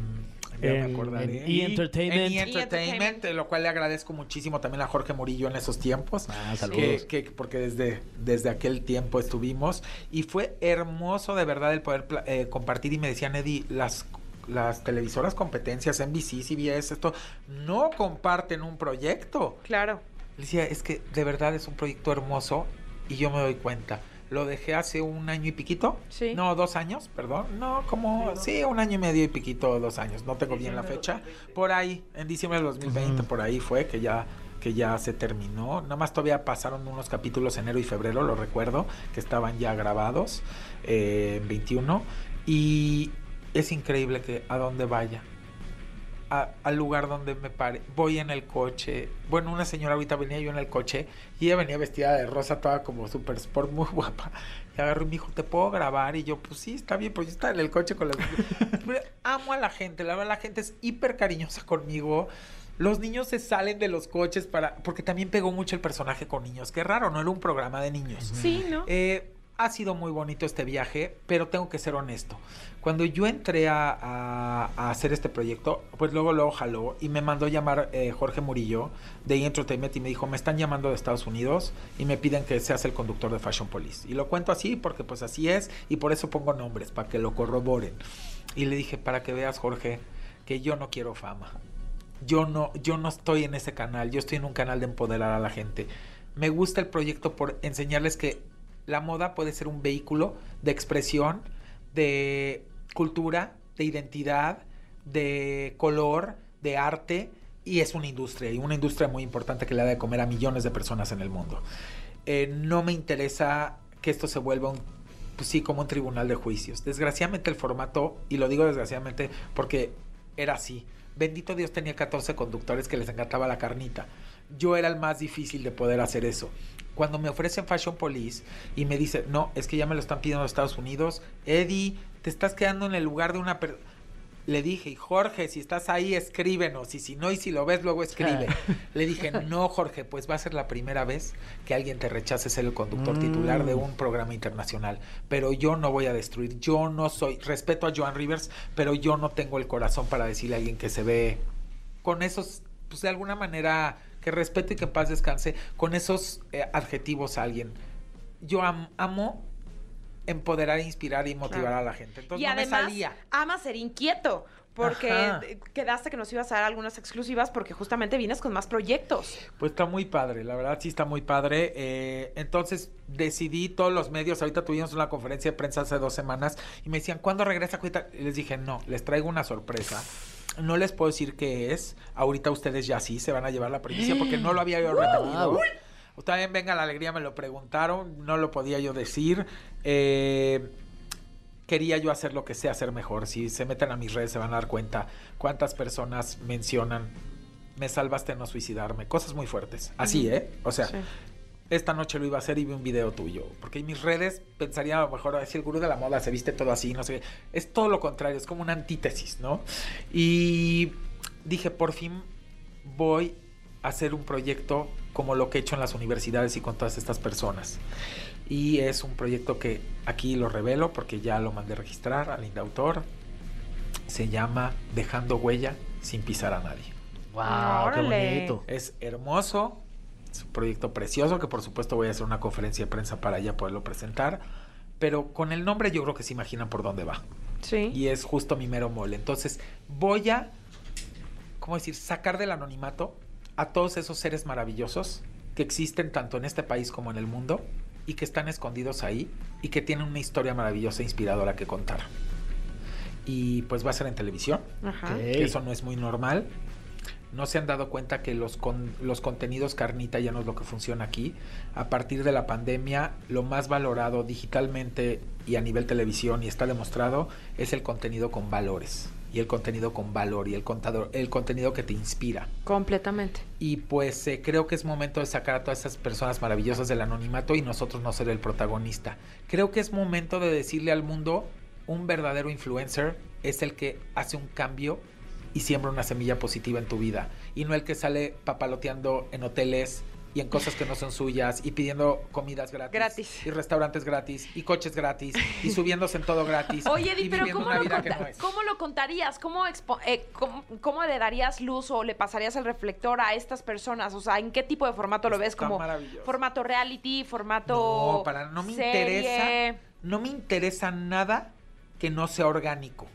ya me En- acordaré. en E! Entertainment. En E! Entertainment, Entertainment. de lo cual le agradezco muchísimo también a Jorge Murillo en esos tiempos. Ah, que, saludos. que- porque desde, desde aquel tiempo estuvimos y fue hermoso de verdad el poder eh, compartir y me decían Eddie las las televisoras competencias NBC, CBS, esto no comparten un proyecto. Claro. Le decía, es que de verdad es un proyecto hermoso y yo me doy cuenta. Lo dejé hace un año y piquito. Sí. No, dos años, perdón. No, como, sí, un año y medio y piquito, dos años. No tengo bien la fecha. Por ahí, en diciembre del 2020, por ahí fue que ya que ya se terminó. Nada más todavía pasaron unos capítulos enero y febrero, lo recuerdo, que estaban ya grabados eh, en 21. Y es increíble que a donde vaya, a- al lugar donde me pare. Voy en el coche. Bueno, una señora ahorita venía yo en el coche y ella venía vestida de rosa, toda como super sport, muy guapa. Y agarró y me dijo, ¿te puedo grabar? Y yo, pues sí, está bien, pues yo estaba en el coche con las... Pero Amo a la gente, la verdad, la gente es hiper cariñosa conmigo. Los niños se salen de los coches para... Porque también pegó mucho el personaje con niños. Qué raro, no era un programa de niños. Sí, ¿no? Eh, ha sido muy bonito este viaje, pero tengo que ser honesto. Cuando yo entré a, a- a hacer este proyecto, pues luego lo jaló y me mandó llamar eh, Jorge Murillo de E! Entertainment y me dijo, me están llamando de Estados Unidos y me piden que seas el conductor de Fashion Police. Y lo cuento así porque pues así es y por eso pongo nombres, para que lo corroboren. Y le dije, para que veas Jorge, que yo no quiero fama. Yo no, yo no estoy en ese canal, yo estoy en un canal de empoderar a la gente. Me gusta el proyecto por enseñarles que la moda puede ser un vehículo de expresión, de cultura, de identidad, de color, de arte, y es una industria, y una industria muy importante que le da de comer a millones de personas en el mundo. Eh, no me interesa que esto se vuelva pues sí, como un tribunal de juicios. Desgraciadamente el formato, y lo digo desgraciadamente porque era así. Bendito Dios tenía 14 conductores que les encantaba la carnita. Yo era el más difícil de poder hacer eso. Cuando me ofrecen Fashion Police y me dice, no, es que ya me lo están pidiendo Estados Unidos, Eddie, te estás quedando en el lugar de una persona. Le dije, Jorge, si estás ahí, escríbenos. Y si no, y si lo ves, luego escribe. Le dije, no, Jorge, pues va a ser la primera vez que alguien te rechace ser el conductor titular de un programa internacional. Pero yo no voy a destruir. Yo no soy. Respeto a Joan Rivers, pero yo no tengo el corazón para decirle a alguien que se ve con esos, pues de alguna manera, que respeto y que paz descanse, con esos eh, adjetivos a alguien. Yo am- amo empoderar, inspirar y motivar Claro. a la gente. Entonces y no me además, salía. ama ser inquieto. Porque Ajá. quedaste que nos ibas a dar algunas exclusivas porque justamente vienes con más proyectos. Pues está muy padre, la verdad sí está muy padre. Eh, entonces decidí todos los medios, ahorita tuvimos una conferencia de prensa hace dos semanas y me decían, ¿cuándo regresa Cuita? Les dije, no, les traigo una sorpresa. No les puedo decir qué es. Ahorita ustedes ya sí se van a llevar la primicia porque no lo había yo repetido. También venga la alegría, me lo preguntaron, no lo podía yo decir. Eh, quería yo hacer lo que sé hacer mejor. Si se meten a mis redes se van a dar cuenta cuántas personas mencionan me salvaste no suicidarme. Cosas muy fuertes. Así, ¿eh? O sea, Sí. Esta noche lo iba a hacer y vi un video tuyo. Porque en mis redes pensaría a lo mejor, así el gurú de la moda se viste todo así, no sé qué. Es todo lo contrario, es como una antítesis, ¿no? Y dije, por fin voy a hacer un proyecto como lo que he hecho en las universidades y con todas estas personas. Y es un proyecto que aquí lo revelo porque ya lo mandé registrar al Indautor. Se llama Dejando Huella sin pisar a nadie. Wow, qué bonito. Es hermoso, es un proyecto precioso que por supuesto voy a hacer una conferencia de prensa para ya poderlo presentar. Pero con el nombre yo creo que se imaginan por dónde va. Sí. Y es justo mi mero mole. Entonces voy a, ¿cómo decir?, sacar del anonimato a todos esos seres maravillosos que existen tanto en este país como en el mundo y que están escondidos ahí y que tienen una historia maravillosa e inspiradora que contar. Y pues va a ser en televisión Ajá. Que eso no es muy normal. No se han dado cuenta que los, con- los contenidos carnita ya no es lo que funciona aquí. A partir de la pandemia, lo más valorado digitalmente y a nivel televisión, y está demostrado, es el contenido con valores. Y el contenido con valor, y el, contador, el contenido que te inspira. Completamente. Y pues eh, creo que es momento de sacar a todas esas personas maravillosas del anonimato y nosotros no ser el protagonista. Creo que es momento de decirle al mundo, un verdadero influencer es el que hace un cambio y siembra una semilla positiva en tu vida. Y no el que sale papaloteando en hoteles y en cosas que no son suyas y pidiendo comidas gratis. Gratis. Y restaurantes gratis y coches gratis y subiéndose en todo gratis. Oye, y Eddie, pero viviendo ¿cómo lo, conta- no cómo lo contarías? ¿Cómo, expo- eh, cómo, cómo le darías luz o le pasarías el reflector a estas personas? O sea, ¿en qué tipo de formato lo ves? ¿Como formato reality, formato No, para no me serie? interesa, no me interesa nada que no sea orgánico.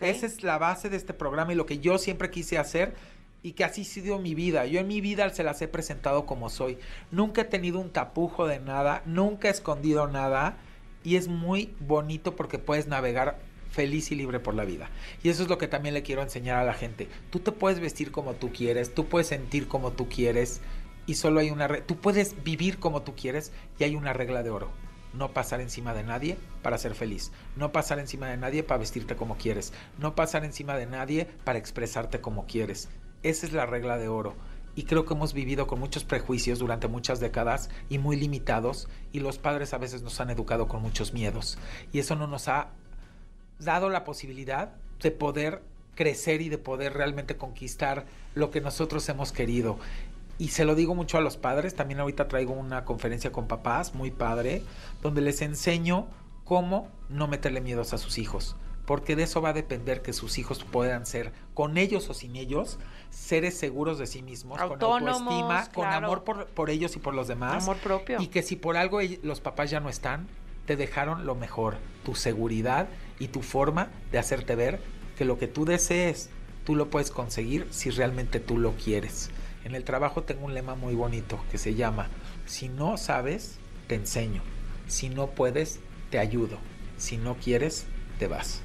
Esa es la base de este programa y lo que yo siempre quise hacer y que así ha sido mi vida. Yo en mi vida se las he presentado como soy. Nunca he tenido un tapujo de nada, nunca he escondido nada y es muy bonito porque puedes navegar feliz y libre por la vida. Y eso es lo que también le quiero enseñar a la gente. Tú te puedes vestir como tú quieres, tú puedes sentir como tú quieres y solo hay una... re- Tú puedes vivir como tú quieres y hay una regla de oro. No pasar encima de nadie para ser feliz. No pasar encima de nadie para vestirte como quieres. No pasar encima de nadie para expresarte como quieres. Esa es la regla de oro. Y creo que hemos vivido con muchos prejuicios durante muchas décadas y muy limitados. Y los padres a veces nos han educado con muchos miedos. Y eso no nos ha dado la posibilidad de poder crecer y de poder realmente conquistar lo que nosotros hemos querido. Y se lo digo mucho a los padres, también ahorita traigo una conferencia con papás, muy padre, donde les enseño cómo no meterle miedos a sus hijos. Porque de eso va a depender que sus hijos puedan ser, con ellos o sin ellos, seres seguros de sí mismos, Autónomos, con autoestima, con amor por, por ellos y por los demás. Amor propio. Y que si por algo los papás ya no están, te dejaron lo mejor, tu seguridad y tu forma de hacerte ver que lo que tú desees, tú lo puedes conseguir si realmente tú lo quieres. En el trabajo tengo un lema muy bonito que se llama, si no sabes, te enseño. Si no puedes, te ayudo. Si no quieres, te vas.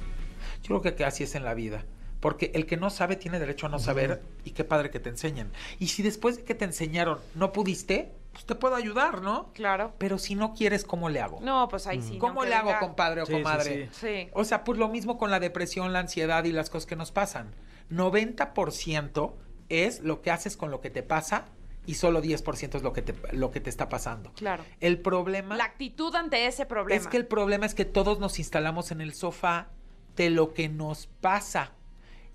Yo creo que así es en la vida. Porque el que no sabe tiene derecho a no saber y qué padre que te enseñen. Y si después de que te enseñaron no pudiste, pues te puedo ayudar, ¿no? Claro. Pero si no quieres, ¿cómo le hago? No, pues ahí sí. ¿Cómo aunque le hago, venga- compadre o Sí, sí, comadre? sí. Sí. O sea, pues lo mismo con la depresión, la ansiedad y las cosas que nos pasan. 90% es lo que haces con lo que te pasa y solo 10% es lo que te, lo que te está pasando. Claro. El problema La actitud ante ese problema. es que el problema es que todos nos instalamos en el sofá de lo que nos pasa.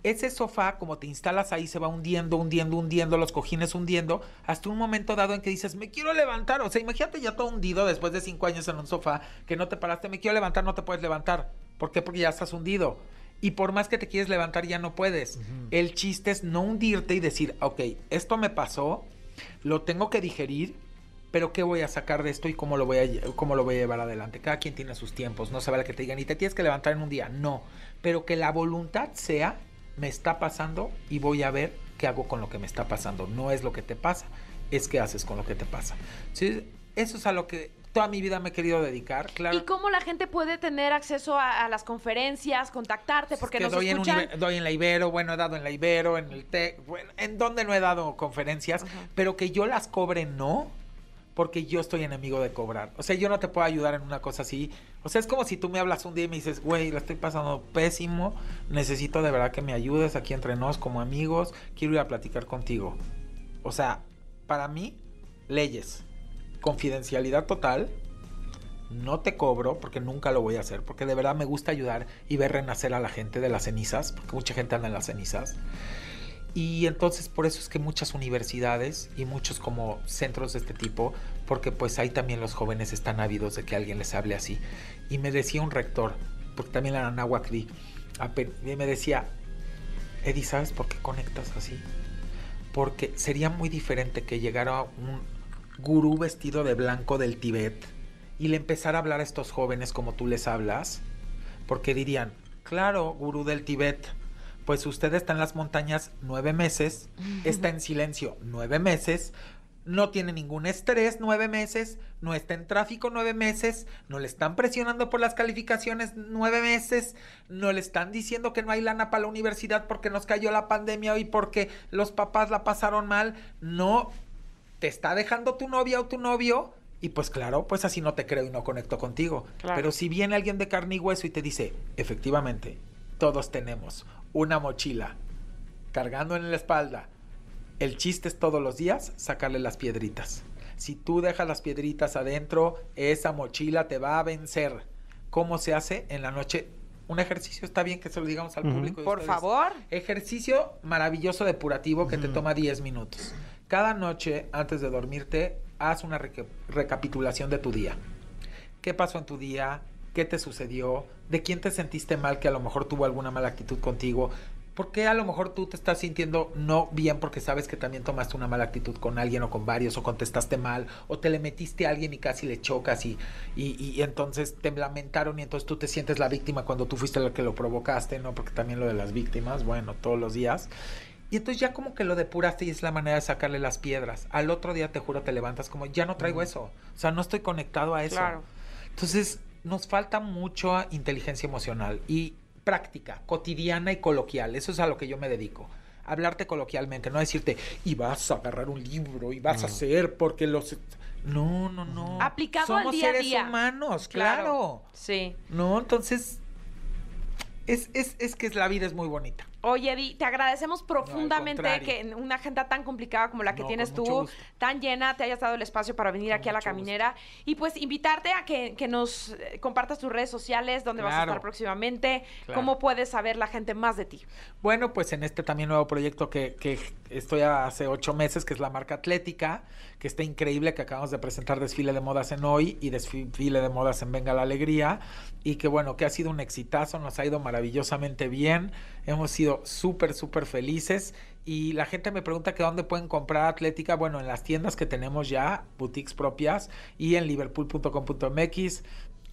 Ese sofá, como te instalas ahí, se va hundiendo, hundiendo, hundiendo, los cojines hundiendo, hasta un momento dado en que dices, me quiero levantar. O sea, imagínate ya todo hundido después de cinco años en un sofá, que no te paraste, me quiero levantar, no te puedes levantar. ¿Por qué? Porque ya estás hundido. Y por más que te quieres levantar, ya no puedes. El chiste es no hundirte y decir, ok, esto me pasó, lo tengo que digerir, pero ¿qué voy a sacar de esto y cómo lo voy a, cómo lo voy a llevar adelante? Cada quien tiene sus tiempos, no se vale que te digan, y te tienes que levantar en un día, no, pero que la voluntad sea, me está pasando y voy a ver qué hago con lo que me está pasando. No es lo que te pasa, es qué haces con lo que te pasa. Sí, eso es a lo que toda mi vida me he querido dedicar, claro. ¿Y cómo la gente puede tener acceso a, a las conferencias, contactarte? Porque que nos doy, en doy en la Ibero, bueno, he dado en la Ibero, en el TEC, bueno, en donde no he dado conferencias, pero que yo las cobre no, porque yo estoy enemigo de cobrar. O sea, yo no te puedo ayudar en una cosa así. O sea, es como si tú me hablas un día y me dices, güey, la estoy pasando pésimo, necesito de verdad que me ayudes aquí entre nos como amigos, quiero ir a platicar contigo. O sea, para mí, leyes, confidencialidad total, no te cobro porque nunca lo voy a hacer, porque de verdad me gusta ayudar y ver renacer a la gente de las cenizas, porque mucha gente anda en las cenizas. Y entonces por eso es que muchas universidades y muchos como centros de este tipo, porque pues ahí también los jóvenes están ávidos de que alguien les hable así. Y me decía un rector, porque también era Anáhuac di, me decía, Eddie, ¿sabes por qué conectas así? Porque sería muy diferente que llegara un gurú vestido de blanco del Tíbet y le empezara a hablar a estos jóvenes como tú les hablas, porque dirían, claro, gurú del Tíbet, pues usted está en las montañas nueve meses, está en silencio nueve meses, no tiene ningún estrés nueve meses, no está en tráfico nueve meses, no le están presionando por las calificaciones nueve meses, no le están diciendo que no hay lana para la universidad porque nos cayó la pandemia y porque los papás la pasaron mal, no te está dejando tu novia o tu novio. Y pues claro, pues así no te creo y no conecto contigo. Claro. Pero si viene alguien de carne y hueso y te dice, efectivamente, todos tenemos una mochila cargando en la espalda. El chiste es todos los días sacarle las piedritas. Si tú dejas las piedritas adentro, esa mochila te va a vencer. ¿Cómo se hace en la noche? Un ejercicio está bien que se lo digamos al público. Por ustedes. favor. Ejercicio maravilloso depurativo que te toma 10 minutos. Cada noche antes de dormirte, haz una reca- recapitulación de tu día. ¿Qué pasó en tu día? ¿Qué te sucedió? ¿De quién te sentiste mal que a lo mejor tuvo alguna mala actitud contigo? ¿Por qué a lo mejor tú te estás sintiendo no bien porque sabes que también tomaste una mala actitud con alguien o con varios o contestaste mal o te le metiste a alguien y casi le chocas y, y, y entonces te lamentaron y entonces tú te sientes la víctima cuando tú fuiste el que lo provocaste, ¿no? Porque también lo de las víctimas, bueno, todos los días. Y entonces ya como que lo depuraste y es la manera de sacarle las piedras. Al otro día te juro te levantas como ya no traigo eso. O sea, no estoy conectado a eso. Claro. Entonces, nos falta mucho inteligencia emocional y práctica cotidiana y coloquial. Eso es a lo que yo me dedico. Hablarte coloquialmente, no decirte, y vas a agarrar un libro y vas a hacer porque los... No, no, no. Aplicado al Somos día a seres día. humanos, claro. Sí. No, entonces... Es, es, es que la vida es muy bonita. Oye, Eddie, te agradecemos profundamente que en una agenda tan complicada como la que No, tienes tú, gusto. tan llena, te hayas dado el espacio para venir Con aquí a la gusto. caminera y pues invitarte a que, que nos eh, compartas tus redes sociales, dónde vas a estar próximamente, Claro. cómo puedes saber la gente más de ti. Bueno, pues en este también nuevo proyecto que, que estoy hace ocho meses, que es la marca Atlética, que está increíble, que acabamos de presentar desfile de modas en hoy y desfile de modas en Venga la Alegría, y que bueno, que ha sido un exitazo, nos ha ido maravillosamente bien, hemos sido súper, súper felices. Y la gente me pregunta que dónde pueden comprar Atlética. Bueno, en las tiendas que tenemos ya, boutiques propias, y en liverpool.com.mx,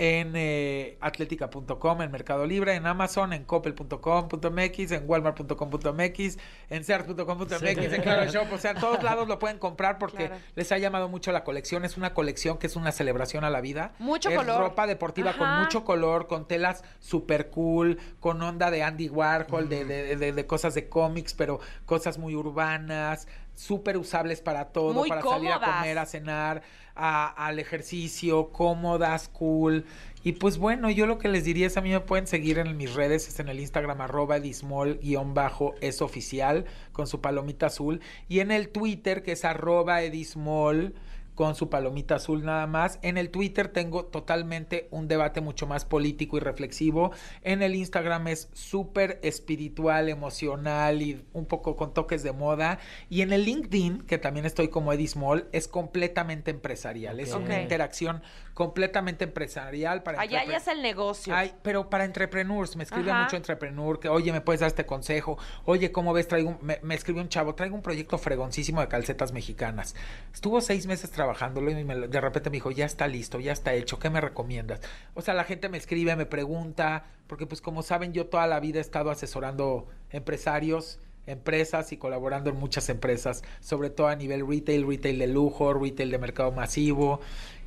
en eh, atlética.com, en Mercado Libre, en Amazon, en coppel.com.mx, en walmart.com.mx, en sears.com.mx, en Claro Shop, o sea, en todos lados lo pueden comprar porque Claro. les ha llamado mucho la colección. Es una colección que es una celebración a la vida. Mucho es color. ropa deportiva con mucho color, con telas super cool, con onda de Andy Warhol, de, de- de- de cosas de cómics, pero cosas muy urbanas, súper usables para todo, Muy para salir a comer, a cenar, a- al ejercicio, cómodas, cool. Y pues bueno, yo lo que les diría es a mí me pueden seguir en mis redes, es en el Instagram arroba edismol guion bajo es oficial con su palomita azul y en el Twitter que es arroba edismol con su palomita azul nada más. En el Twitter tengo totalmente un debate mucho más político y reflexivo. En el Instagram es súper espiritual, emocional y un poco con toques de moda. Y en el LinkedIn, que también estoy como Edith Small, es completamente empresarial. Es una interacción completamente empresarial para Allá ya es el negocio. Ay, pero para entrepreneurs, me escribe Ajá. mucho entrepreneur, que oye, ¿me puedes dar este consejo? Oye, ¿cómo ves? Traigo un- me, me escribió un chavo, traigo un proyecto fregoncísimo de calcetas mexicanas. Estuvo seis meses trabajándolo y me de repente me dijo, ya está listo, ya está hecho, ¿qué me recomiendas? O sea, la gente me escribe, me pregunta, porque pues como saben, yo toda la vida he estado asesorando empresarios empresas y colaborando en muchas empresas, sobre todo a nivel retail, retail de lujo, retail de mercado masivo.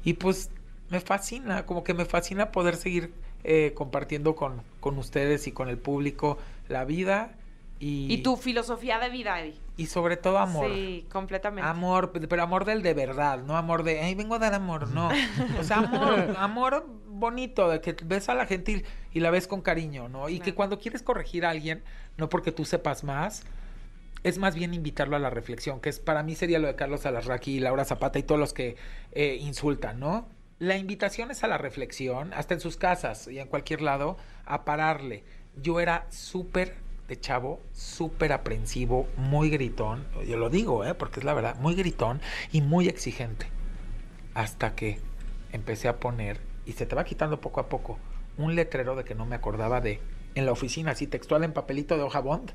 Y pues me fascina, como que me fascina poder seguir eh, compartiendo con, con ustedes y con el público la vida y, Y tu filosofía de vida, Eddie. y sobre todo amor. Sí, completamente. Amor, pero amor del de verdad, no amor de, ay, vengo a dar amor, no. O sea, amor, amor bonito, de que ves a la gente y, y la ves con cariño, ¿no? Y que cuando quieres corregir a alguien, no porque tú sepas más, es más bien invitarlo a la reflexión, que es para mí sería lo de Carlos Alarraqui y Laura Zapata y todos los que eh, insultan, ¿no? La invitación es a la reflexión, hasta en sus casas y en cualquier lado, a pararle. Yo era súper de chavo, súper aprensivo, muy gritón, yo lo digo, ¿eh? porque es la verdad, muy gritón y muy exigente. Hasta que empecé a poner, y se te va quitando poco a poco, un letrero de que no me acordaba de, en la oficina, así textual en papelito de hoja bond,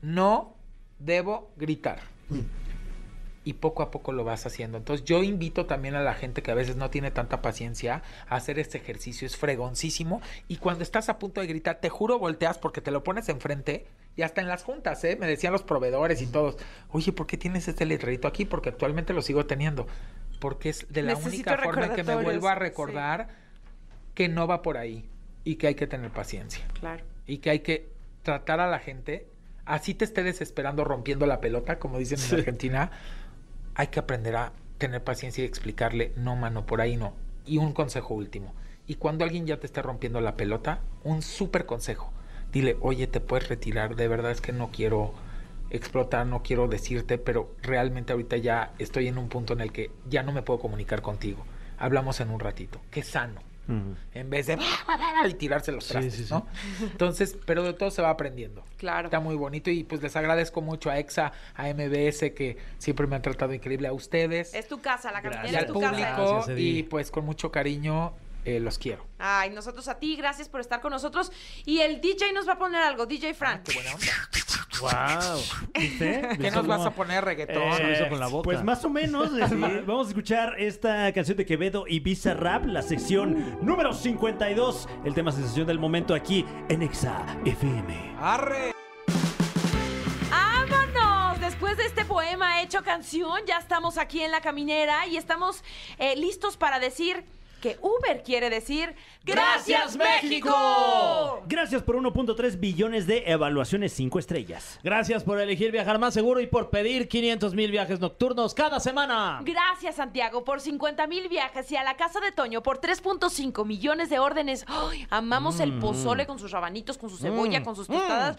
no debo gritar. Y poco a poco lo vas haciendo. Entonces yo invito también a la gente que a veces no tiene tanta paciencia a hacer este ejercicio. Es fregoncísimo. Y cuando estás a punto de gritar, te juro, volteas porque te lo pones enfrente. Y hasta en las juntas, ¿eh? Me decían los proveedores y todos, oye, ¿por qué tienes este letrerito aquí? Porque actualmente lo sigo teniendo. Porque es de la Necesito única forma en que me vuelvo a sí. recordar que no va por ahí. Y que hay que tener paciencia Claro. y que hay que tratar a la gente, así te esté desesperando rompiendo la pelota, como dicen en Argentina, hay que aprender a tener paciencia y explicarle, no, mano, por ahí no. Y un consejo último. Y cuando alguien ya te esté rompiendo la pelota, un súper consejo. Dile, oye, te puedes retirar, de verdad es que no quiero explotar, no quiero decirte, pero realmente ahorita ya estoy en un punto en el que ya no me puedo comunicar contigo. Hablamos en un ratito. Qué sano. En vez de y tirarse los trastes, ¿no? Entonces, pero de todo se va aprendiendo. Claro. Está muy bonito y pues les agradezco mucho a EXA, a MBS que siempre me han tratado increíble, a ustedes Es tu casa, la al es tu casa. público Gracias, Eddie. y pues con mucho cariño eh, los quiero. Ay, nosotros a ti, gracias por estar con nosotros. Y el DJ nos va a poner algo, DJ Fran. Ah, Qué buena onda. ¡Wow! ¿Viste? ¿Qué nos vas a poner reggaetón? Eso lo hizo con la boca. Pues más o menos. eh, Vamos a escuchar esta canción de Quevedo y Visa Rap, la sección número 52. El tema sensación del momento aquí en Exa FM. ¡Arre! ¡Vámonos! Después de este poema hecho canción, ya estamos aquí en la caminera y estamos eh, listos para decir que Uber quiere decir ¡Gracias, México! Gracias por 1.3 billones de evaluaciones 5 estrellas. Gracias por elegir viajar más seguro y por pedir 500 mil viajes nocturnos cada semana. Gracias, Santiago, por 50 mil viajes y a la casa de Toño por 3.5 millones de órdenes. ¡Ay! amamos el pozole con sus rabanitos, con su cebolla, con sus tostadas.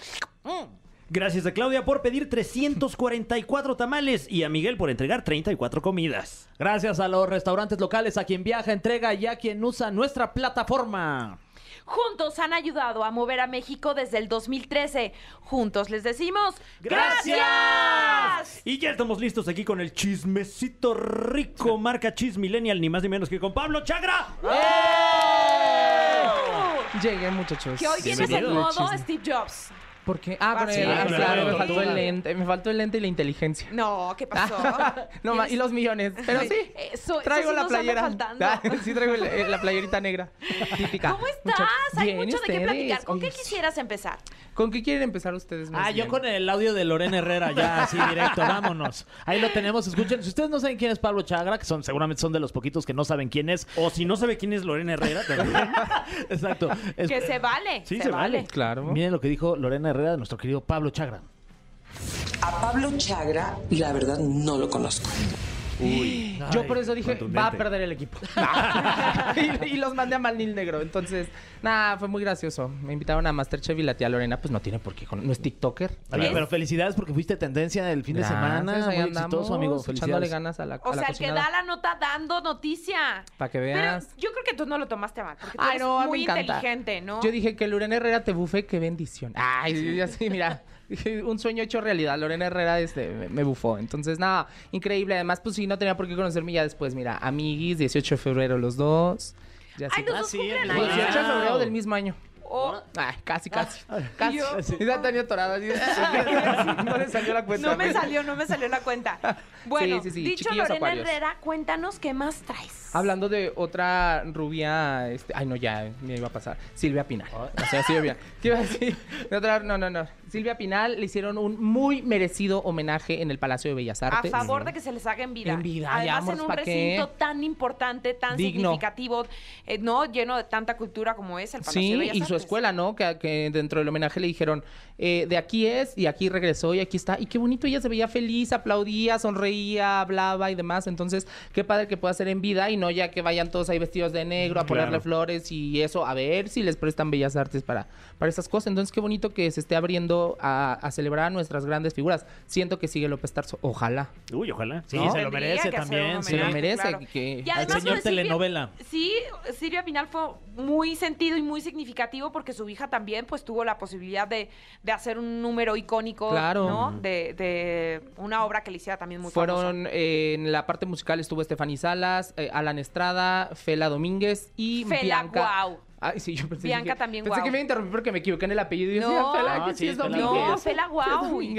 Gracias a Claudia por pedir 344 tamales y a Miguel por entregar 34 comidas. Gracias a los restaurantes locales, a quien viaja, entrega y a quien usa nuestra plataforma. Juntos han ayudado a mover a México desde el 2013. Juntos les decimos ¡Gracias! Y ya estamos listos aquí con el chismecito rico, marca Cheese Millennial, ni más ni menos que con Pablo Chagra. Llegué, muchachos. Que hoy tienes el Bienvenido. modo. Steve Jobs. ¿Por qué? Ah, con sí, el, claro, claro, me faltó el lente, me faltó el lente y la inteligencia. No, ¿qué pasó? no, ma- y los millones. Pero sí, Eso- traigo eso sí la playera. faltando. Ah, sí, traigo el- eh, la playerita negra. Típica. ¿Cómo estás? Mucho- Hay mucho de qué platicar. ¿Con qué quisieras empezar? ¿Con qué quieren empezar ustedes? más Ah, yo con el audio de Lorena Herrera, ya así directo, vámonos. Ahí lo tenemos, escuchen. Si ustedes no saben quién es Pablo Chagra, que son seguramente son de los poquitos que no saben quién es. O si no sabe quién es Lorena Herrera, también. Exacto. Es- Que se vale. Sí, se vale. Claro. Miren lo que dijo Lorena Herrera de nuestro querido Pablo Chagra. A Pablo Chagra, la verdad, no lo conozco. Yo por eso dije, va a perder el equipo. y, y los mandé a Malnil Negro. Entonces, nada, fue muy gracioso. Me invitaron a Masterchef y la tía Lorena, pues no tiene por qué. con- No es TikToker. Oye, pero felicidades porque fuiste tendencia el fin de semana. Muy exitoso, amigo. Echándole Felicidades. ganas a la O a la sea, el que da la nota dando noticia. Pa' que Pero veas. yo creo que tú no lo tomaste a mal. Porque tú Ay, eres no, muy inteligente, ¿no? Yo dije que Lorena Herrera te bufe, qué bendición. Ay, sí, así, mira. Un sueño hecho realidad. Lorena Herrera este, me, me bufó. Entonces, nada, increíble. Además, pues sí, no tenía por qué conocerme ya después. Mira, amiguis, 18 de febrero los dos. Ya Ay, sí. los Ah, dos sí, cumplen el años. 18 de febrero del mismo año. Oh, Ay, casi, casi. Casi. Yo- Y ya tenía atorado. así. no le salió la cuenta. no me salió, no me salió la cuenta. Bueno, Sí, sí, sí, dicho chiquillos Lorena acuarios. Herrera, cuéntanos qué más traes. Hablando de otra rubia, este, ay no, ya me iba a pasar. Silvia Pinal. O sea, Silvia. ¿Qué iba a decir? De otra- no, no, no. Silvia Pinal le hicieron un muy merecido homenaje en el Palacio de Bellas A Artes. favor de que se les haga en vida. En vida, Además, amor, en un recinto tan importante, tan Digno. significativo, eh, ¿no? Lleno de tanta cultura como es el Palacio de Sí, Bellas y su Artes. escuela, ¿no? Que, que dentro del homenaje le dijeron, eh, de aquí es, y aquí regresó, y aquí está. Y qué bonito, ella se veía feliz, aplaudía, sonreía, hablaba y demás. Entonces, qué padre que pueda ser en vida y no ya que vayan todos ahí vestidos de negro a ponerle Claro. flores y eso, a ver si les prestan bellas artes para, para esas cosas. Entonces, qué bonito que se esté abriendo a, a celebrar a nuestras grandes figuras. Siento que sigue López Tarso, ojalá. Uy, ojalá. Sí, ¿No? se lo merece hacer también. Se lo merece. claro. Que, Y Al señor Silvia- telenovela. Sí, Silvia Pinal fue muy sentido y muy significativo porque su hija también pues tuvo la posibilidad de, de hacer un número icónico, Claro. ¿no? De, de una obra que le hiciera también muy famosa. Fueron eh, en la parte musical estuvo Estefany Salas, eh, Alan Estrada, Fela Domínguez y Fela, Bianca. guau. Ay, sí, yo pensé Bianca dije- también, Pensé guau. que me interrumpí porque me equivoqué en el apellido y yo No. decía Fela, No, que sí, es Fela Domínguez. No, Fela.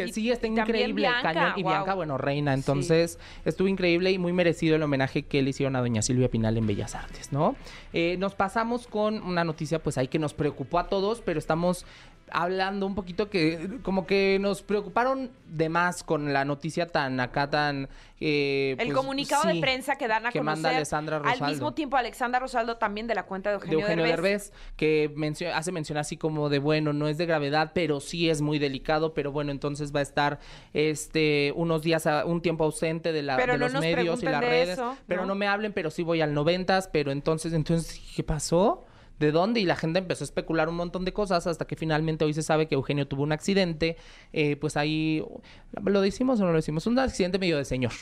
Es. Y- Sí, está increíble, Bianca, cañón. Y. Bianca, bueno, reina. Entonces, estuvo increíble y muy merecido el homenaje que le hicieron a doña Silvia Pinal en Bellas Artes, ¿no? Eh, nos pasamos con una noticia, pues ahí que nos preocupó a todos, pero estamos hablando un poquito que como que nos preocuparon de más con la noticia tan acá tan eh, El pues, comunicado de prensa que dan a que conocer manda Alessandra al Rosaldo. mismo tiempo Alexandra Rosaldo también de la cuenta de de Eugenio, Eugenio Derbez. Derbez, que mencio- hace mención así como de bueno, no es de gravedad, pero sí es muy delicado, pero bueno, entonces va a estar este unos días, a- un tiempo ausente de, la, Pero de no los medios y las de redes, eso, pero ¿no? ¿no? me hablen, pero sí voy al noventas, pero entonces, entonces, ¿qué pasó? ¿De dónde? Y la gente empezó a especular un montón de cosas hasta que finalmente hoy se sabe que Eugenio tuvo un accidente. eh, pues ahí, ¿lo decimos o no lo decimos? Un accidente medio de señor.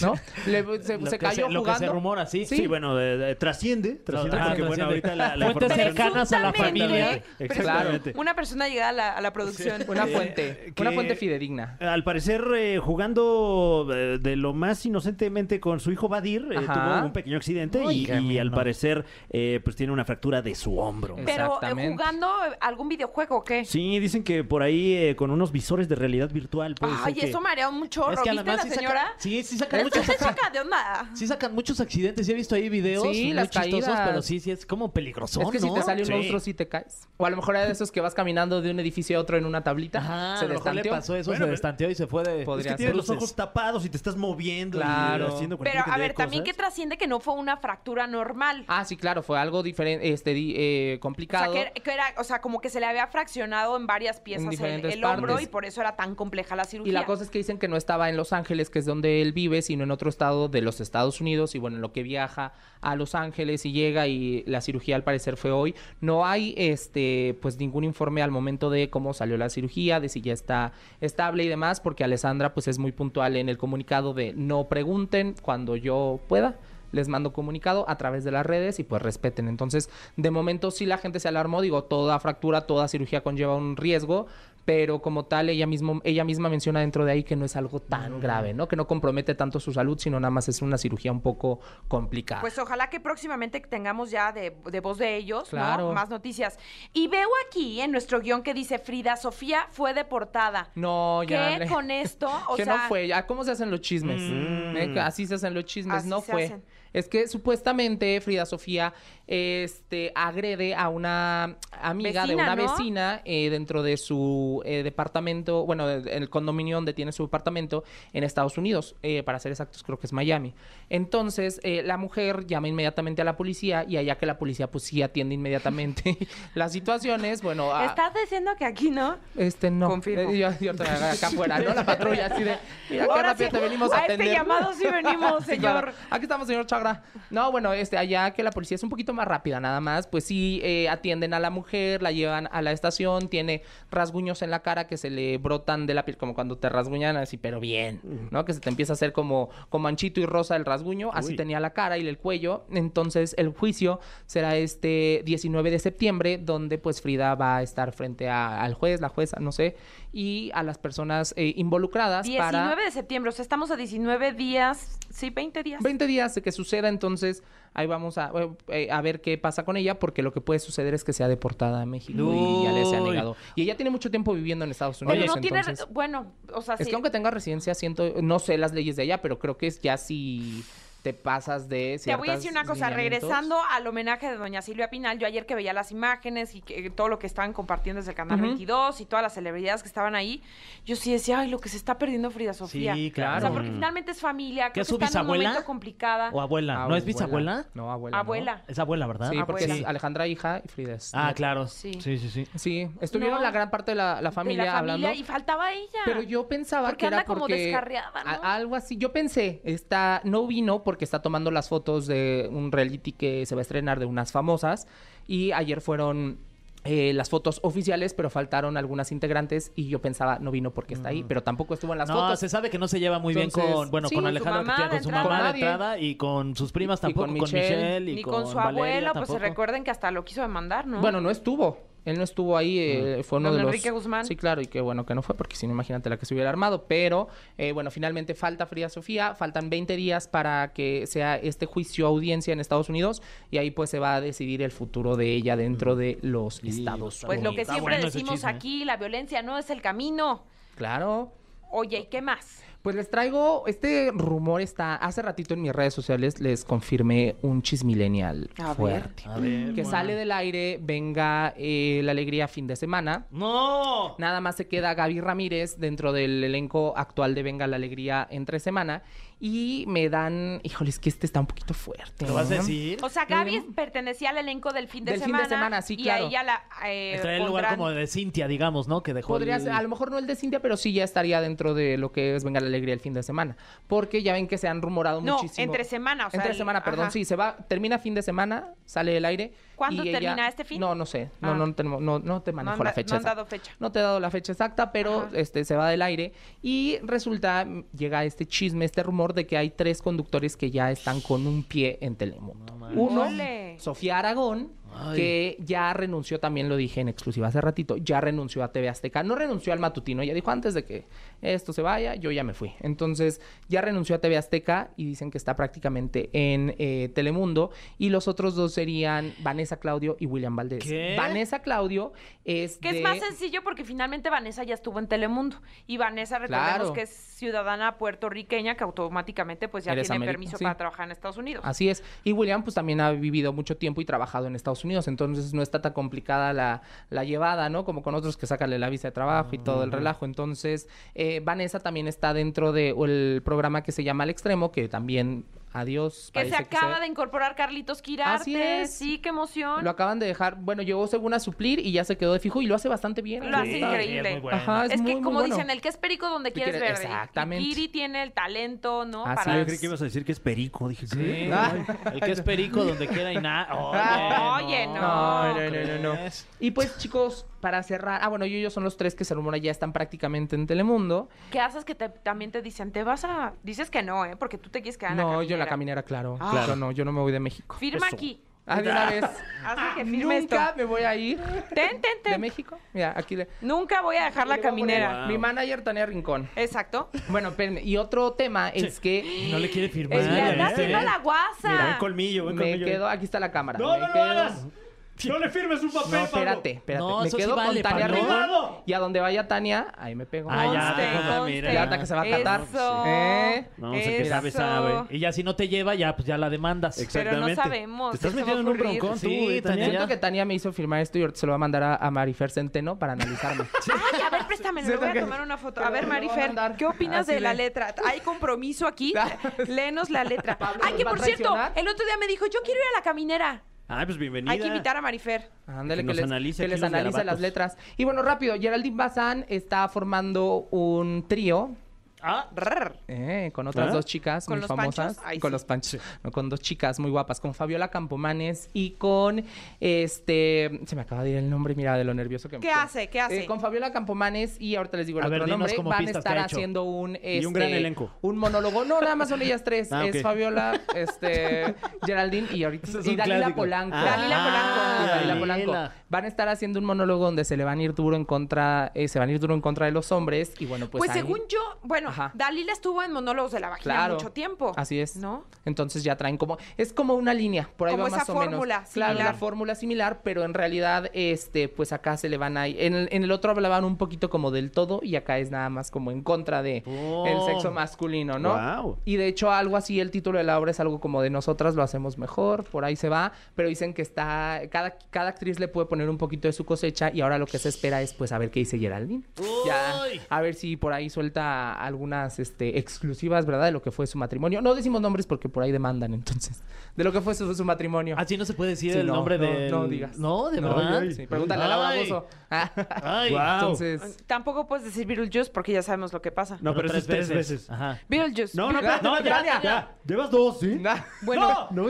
¿No? Le- se, se cayó se- lo que jugando. se rumora, sí. Sí, bueno, de- de- trasciende, trasciende, ajá, porque bueno, ahorita la, la Fuentes cercanas a la familia. Exactamente. Una persona llegada a la, a la producción. Una Eh, fuente, que- una fuente fidedigna. Al parecer, eh, jugando eh, de lo más inocentemente con su hijo Badir, eh, tuvo un pequeño accidente Uy, y, y al parecer, eh, pues tiene una fractura de su hombro. Pero eh, jugando algún videojuego o qué? Sí, dicen que por ahí eh, con unos visores de realidad virtual. puede Ay, ser que- eso me haría. Es que ¿Viste además la sí señora? sí, sí sacan muchos te accidentes. saca de onda. Sí sacan muchos accidentes, sí he visto ahí videos Sí, muy las chistosos, caídas. pero sí, sí es como peligroso, Es que ¿no? si te sale un Sí. monstruo, sí te caes. O a lo mejor era de esos que vas caminando de un edificio a otro en una tablita. Ajá, se a lo mejor le destanteó. pasó eso, Bueno, se destanteó y se fue de... Es Podría que tienes ser. los ojos tapados y te estás moviendo Claro. y haciendo Pero a ver, también que trasciende que no fue una fractura normal. Ah, sí, claro, fue algo diferente, este, di- eh, O sea, complicado. que, que era, o sea, como que se le había fraccionado en varias piezas el, hombro y por eso era tan compleja la cirugía. Y la cosa es que dicen que no estaba en Los Ángeles, que es donde él vive, sino en otro estado de los Estados Unidos. Y bueno, en lo que viaja a Los Ángeles y llega y la cirugía al parecer fue hoy. No hay este pues ningún informe al momento de cómo salió la cirugía, de si ya está estable y demás, porque Alessandra pues es muy puntual en el comunicado de no pregunten cuando yo pueda. Les mando comunicado a través de las redes y pues respeten. Entonces, de momento sí la gente se alarmó. Digo, toda fractura, toda cirugía conlleva un riesgo, pero como tal ella mismo ella misma menciona dentro de ahí que no es algo tan grave, ¿no? Que no compromete tanto su salud, sino nada más es una cirugía un poco complicada. Pues ojalá que próximamente tengamos ya de, de voz de ellos, ¿no? Claro. Más noticias. Y veo aquí en nuestro guion que dice Frida Sofía fue deportada. no, ya. ¿Qué con esto? O que sea, no fue. Ya, ¿Cómo se hacen los chismes? Eh, que Así se hacen los chismes. Así no se fue. hacen. Es que supuestamente Frida Sofía este, agrede a una amiga de una ¿no? vecina eh, dentro de su eh, departamento, bueno, el condominio donde tiene su departamento en Estados Unidos. eh, para ser exactos, creo que es Miami. Entonces, la mujer llama inmediatamente a la policía y allá que la policía pues sí atiende inmediatamente las situaciones, bueno... a- Estás diciendo que aquí no. este no. Confirmo. Yo, yo te- acá afuera, ¿no? La patrulla así de. Mira qué rápido sí, te venimos a a este llamado sí venimos, claro. señor. Aquí estamos, señor Chagra. No, bueno, este, allá que la policía es un poquito más rápida, nada más. Pues sí, eh, atienden a la mujer, la llevan a la estación, tiene rasguños en la cara que se le brotan de la piel, como cuando te rasguñan así, pero bien, ¿no? Que se te empieza a hacer como, como manchito y rosa el rasguño. Así Uy. tenía la cara y el cuello. Entonces, el juicio será este 19 de septiembre, donde pues Frida va a estar frente a- al juez, la jueza, no sé, y a las personas eh, involucradas 19 para de septiembre, o sea, estamos a 19 días, sí, 20 días. 20 días de que suceda, entonces ahí vamos a, eh, a ver qué pasa con ella, porque lo que puede suceder es que sea deportada a México y ya le sea negado. Y ella tiene mucho tiempo viviendo en Estados Pero Unidos. no tiene, bueno, o sea, Es sí. que aunque tenga residencia, siento, no sé las leyes de allá, pero creo que es ya si te pasas de Te voy a decir una cosa, regresando al homenaje de doña Silvia Pinal, yo ayer que veía las imágenes y que, todo lo que estaban compartiendo desde el Canal Ujú. 22 y todas las celebridades que estaban ahí, yo sí decía, ay, lo que se está perdiendo Frida Sofía. Sí, claro. O sea, porque finalmente es familia, ¿Qué creo es que su está en un bisabuela? momento complicada. O abuela. ¿No es bisabuela? No, abuela. ¿no? Abuela. Es abuela, ¿verdad? Sí, porque Abuela. es Alejandra hija y Frida es Ah, claro. Sí. Sí, sí, sí. Sí, estuvieron No. la gran parte de la, la De familia, la hablando. y faltaba ella. Pero yo pensaba Porque que era anda como porque descarriada, ¿no? a- algo así. Yo pensé, está no vino porque está tomando las fotos de un reality que se va a estrenar de unas famosas y ayer fueron eh, las fotos oficiales, pero faltaron algunas integrantes y yo pensaba no vino porque está ahí, pero tampoco estuvo en las no, fotos. se sabe que no se lleva muy Entonces, bien con, bueno, sí, con su Alejandra mamá Cristina, con de su mamá de entrada y con sus primas Y con tampoco, con Michelle, Michelle y Ni con, con su Valeria abuelo, pues tampoco. recuerden que hasta lo quiso demandar, ¿no? Bueno, no estuvo. Él no estuvo ahí, eh, fue uno Don de los... Enrique Guzmán. Sí, claro, y qué bueno que no fue, porque si no, imagínate la que se hubiera armado. Pero, eh, bueno, finalmente falta Frida Sofía, faltan 20 días para que sea este juicio audiencia en Estados Unidos, y ahí pues se va a decidir el futuro de ella dentro de los Estados pues lo que siempre decimos chisme. aquí, la violencia no es el camino. Claro. Oye, ¿y qué más? Pues les traigo, este rumor está, hace ratito en mis redes sociales les confirmé un chismilenial A ver. fuerte. A ver, Que bueno. sale del aire, venga eh, la alegría fin de semana. ¡No! Nada más se queda Gaby Ramírez dentro del elenco actual de Venga la Alegría entre semana. Y me dan, híjole, es que este está un poquito fuerte. ¿Lo vas a decir? O sea, Gaby pertenecía al elenco del fin de Del fin de semana. semana, sí, Y claro. a ella la eh, Está en el lugar como de Cintia, digamos, ¿no? Que dejó Podría el- ser, a lo mejor no el de Cintia, pero sí ya estaría dentro de lo que es Venga la Alegría el fin de semana. Porque ya ven que se han rumorado No, muchísimo. entre semana, o sea, entre el- semana, perdón, ajá. sí, se va, termina fin de semana, sale del aire ¿Cuándo ella- termina este fin? No, no sé. No, Ah. no, tenemos, no, no te manejo la fecha. no han dado fecha. No te he dado la fecha exacta, pero Ajá. este se va del aire. Y resulta, llega este chisme, este rumor de que hay tres conductores que ya están con un pie en Telemundo. Uno, Ole. Sofía Aragón, que ya renunció, también lo dije en exclusiva hace ratito, ya renunció a TV Azteca. No renunció al matutino, ella dijo antes de que esto se vaya, yo ya me fui. Entonces, ya renunció a TV Azteca y dicen que está prácticamente en eh, Telemundo. Y los otros dos serían Vanessa Claudio y William Valdés. ¿Qué? Vanessa Claudio es Que de- es más sencillo porque finalmente Vanessa ya estuvo en Telemundo. Y Vanessa, recordemos Claro. que es ciudadana puertorriqueña que automáticamente pues ya Eres tiene ameri- permiso sí. para trabajar en Estados Unidos. Así es. Y William, pues también ha vivido mucho tiempo y trabajado en Estados Unidos. Entonces no está tan complicada la, la llevada, ¿no? Como con otros que sacarle la visa de trabajo y todo el relajo. Entonces, eh, Vanessa también está dentro del programa que se llama Al Extremo, que también, adiós. Que se acaba se- de incorporar Carlitos Quirarte. Así es. Sí, qué emoción. Lo acaban de dejar, bueno, llegó según a suplir y ya se quedó de fijo y lo hace bastante bien. Lo hace increíble. es muy bueno. Ajá, es, es muy, que muy como bueno. dicen, el que es perico donde quieres quieres- ver. exactamente. Y Kiri tiene el talento, ¿no? Así Para... Yo creí que ibas a decir que es perico. Dije, Sí. ¿qué? El que es perico donde quiera y nada. Oye, no. No, no, no, no. Y pues, chicos, para cerrar, ah, bueno, yo y ellos son los tres que se rumora ya están prácticamente en Telemundo. ¿Qué haces que te- también te dicen? Te vas a... Dices que no, ¿eh? Porque tú te quieres quedar en la No, yo la caminera. claro. Ah. Claro, no, yo no me voy de México. Firma aquí. Ah, de una vez. Hazme que firme Nunca esto. me voy a ir Ten, ten, de ten. México. Mira, aquí le. Nunca voy a dejar la caminera. Mi manager, Tania Rincón. Exacto. Bueno, espérenme. Y otro tema es que No le quiere firmar. Es que anda ¿viste? haciendo la guasa. Mira, buen colmillo, me colmillo. quedo. Aquí está la cámara. No, me no lo quedo- hagas. No le firmes un papel, No, espérate, espérate. No, me eso sí quedo vale, con Tania Pablo. Rincón. Y a donde vaya Tania, ahí me pego. Ah, ya, Conste, conste. mira. Ya hasta que se va a catar. Eso. ¿Eh? No, sé qué sabe, Eso. sabe. Y ya si no te lleva, ya pues ya la demandas. Pero no sabemos. Te estás ¿qué se va metiendo en un ocurrir? broncón tú, Sí, eh, Tania. Siento que Tania me hizo firmar esto y ahorita se lo va a mandar a, a Marifer Centeno para analizarme. Ay, a ver, préstame, le Siento voy a que- tomar una foto. que A ver, lo voy a Marifer, mandar. ¿qué opinas Así de la de- letra? ¿Hay compromiso aquí? Léenos la letra. Ay, ¿nos que va a por cierto, traicionar? el otro día me dijo, yo quiero ir a la caminera. Ah, pues bienvenida. Hay que invitar a Marifer. Ándale, Que que, nos les, analice que aquí les los analice las letras. Y bueno, rápido, Geraldine Bazán está formando un trío Ah, eh, con otras ¿Ah? dos chicas ¿Con muy los famosas. panchos? Ay, con sí. los panchos. No, con dos chicas muy guapas, con Fabiola Campomanes y con este. Se me acaba de ir el nombre, mira, de lo nervioso que me ¿Qué hace? ¿Qué hace? Eh, con Fabiola Campomanes y ahorita les digo el A otro nombre. Van a estar haciendo un. Y un gran este, elenco. Un monólogo. No, nada más son ellas tres. Ah, es. Fabiola, este, Geraldine y ahorita. Es Y Dalila clásico. Polanco. Ah, Dalila Polanco. Dalila. Van a estar haciendo un monólogo donde se le van a ir duro en contra, eh, se van a ir duro en contra de los hombres y bueno, pues Pues, ahí- según yo, bueno, Ajá. Dalila estuvo en monólogos de la vagina Claro. mucho tiempo. Así es. ¿No? Entonces ya traen como es como una línea, por ahí Como va esa más o fórmula menos. Claro, similar. la fórmula similar, pero en realidad este pues acá se le van a ir- en el, en el otro hablaban un poquito como del todo y acá es nada más como en contra de Oh. el sexo masculino, ¿no? Y de hecho algo así el título de la obra es algo como de nosotras lo hacemos mejor, por ahí se va, pero dicen que está cada cada actriz le puede poner un poquito de su cosecha y ahora lo que se espera es pues a ver qué dice Geraldine. Ya a ver si por ahí suelta algunas este, exclusivas, ¿verdad? De lo que fue su matrimonio. No decimos nombres porque por ahí demandan, entonces. De lo que fue su, su matrimonio. así no se puede decir Sí, el no, nombre no, de. no digas. No, de No, verdad. sí, pregúntale al Ay. baboso. Ah, Ay. Guau. Entonces. Tampoco puedes decir Beetlejuice porque ya sabemos lo que pasa. No, pero, eso es tres veces. Ajá. Beetlejuice. No, no, espérate, No, espérate, ya, ya, ya. Llevas dos, ¿sí? nah. Bueno, No,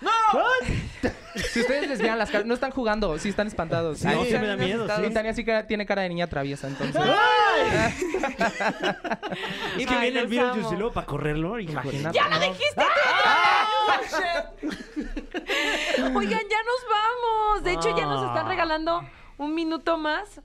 no. Si ustedes les vean las caras, no están jugando, sí están espantados. Sí, Ay, sí me da miedo, Y sí. Tania sí que tiene cara de niña traviesa, entonces. Es que Ay, viene el amo. y luego para correrlo. Imagínate. ¡Ya lo ¿no? dijiste! Oigan, ya nos vamos. De hecho, ya nos están regalando un minuto más.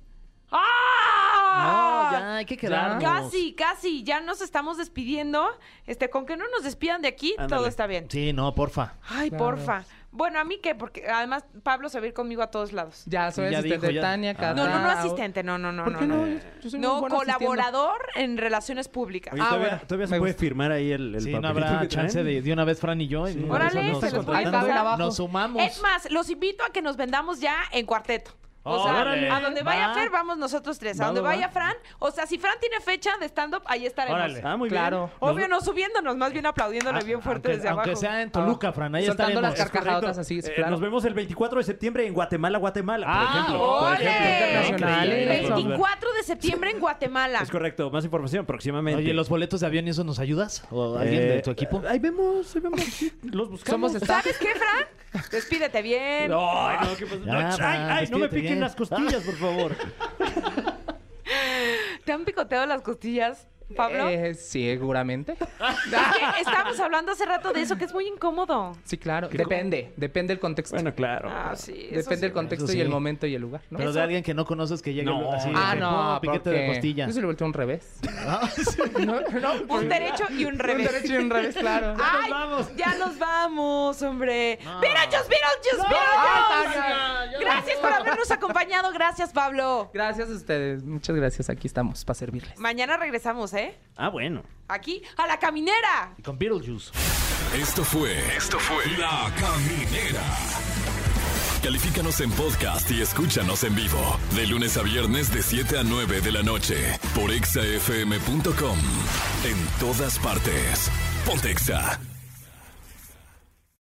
¡Ah! No, ya hay que quedarnos. Casi, casi. Ya nos estamos despidiendo. Este, con que no nos despidan de aquí, Ándale. todo está bien. Sí, no, porfa. Ay, Claro. porfa. Bueno, a mí qué, porque además Pablo se va a ir conmigo a todos lados. Ya soy Ya asistente dijo, de ya. Tania. Ah. No, no, no asistente, no, no, no, ¿Por no. qué no? no. Yo soy muy No, colaborador en relaciones públicas. Oye, Ah, todavía, bueno, todavía se me puede gusta. firmar ahí el, el Sí, no papelito habrá que traen? chance de, de una vez Fran y yo. y nos- Órale, nos- se los voy a pasar. Nos sumamos. Es más, los invito a que nos vendamos ya en cuarteto. O sea, Órale. a donde vaya Va. Fer, vamos nosotros tres. A Va, donde va, va. vaya Fran. O sea, si Fran tiene fecha de stand-up, ahí estaremos. Órale. Ah, muy Claro. bien. Obvio, no subiéndonos, más bien aplaudiéndole bien fuerte aunque, desde aunque abajo. sea en Toluca, Fran, ahí Soltando estaremos. las carcajadas Correcto. así, sí, Eh, claro. Nos vemos el 24 de septiembre en Guatemala, Guatemala, por Ah, ejemplo. Por ¡Ole! ejemplo. Internacional, Increíble, eso. nos vemos. 24 de septiembre en Guatemala. Es correcto, más información próximamente. Oye, ¿los boletos de avión y eso nos ayudas? ¿O alguien Eh, de tu equipo? Ahí vemos, ahí vemos. sí, los buscamos. Somos staff. ¿Sabes qué, Fran? Despídete bien. Ay, no, ¿qué pasó? No, Ya, ay, va, ay, no me despídete piquen las costillas, por favor. ¿Te han picoteado las costillas, Pablo? Eh, sí, seguramente. Estábamos hablando hace rato de eso, que es muy incómodo. Sí, claro. Depende, depende del contexto. Bueno, claro. Ah, sí. Depende sí. del contexto y el momento y el lugar, ¿no? Pero de alguien que no conoces que llegue No. así. Ah, de, no, "Oh, piquete de porque costilla. Yo se lo volteo un revés. Ah, sí. No, no, Un derecho y un revés. Un derecho y un revés, claro. ¡Ay! vamos. Ya nos vamos, hombre. ¡Beetlejuice, Beetlejuice, Ah, Beetlejuice! Gracias por habernos acompañado. Gracias, Pablo. Gracias a ustedes. Muchas gracias. Aquí estamos para servirles. Mañana regresamos, ¿eh? Ah, bueno. Aquí, a la caminera. Y con Beetlejuice. Esto fue. Esto fue. La Caminera. Califícanos en podcast y escúchanos en vivo. De lunes a viernes, de 7 a 9 de la noche. Por exafm.com. En todas partes. Pontexa.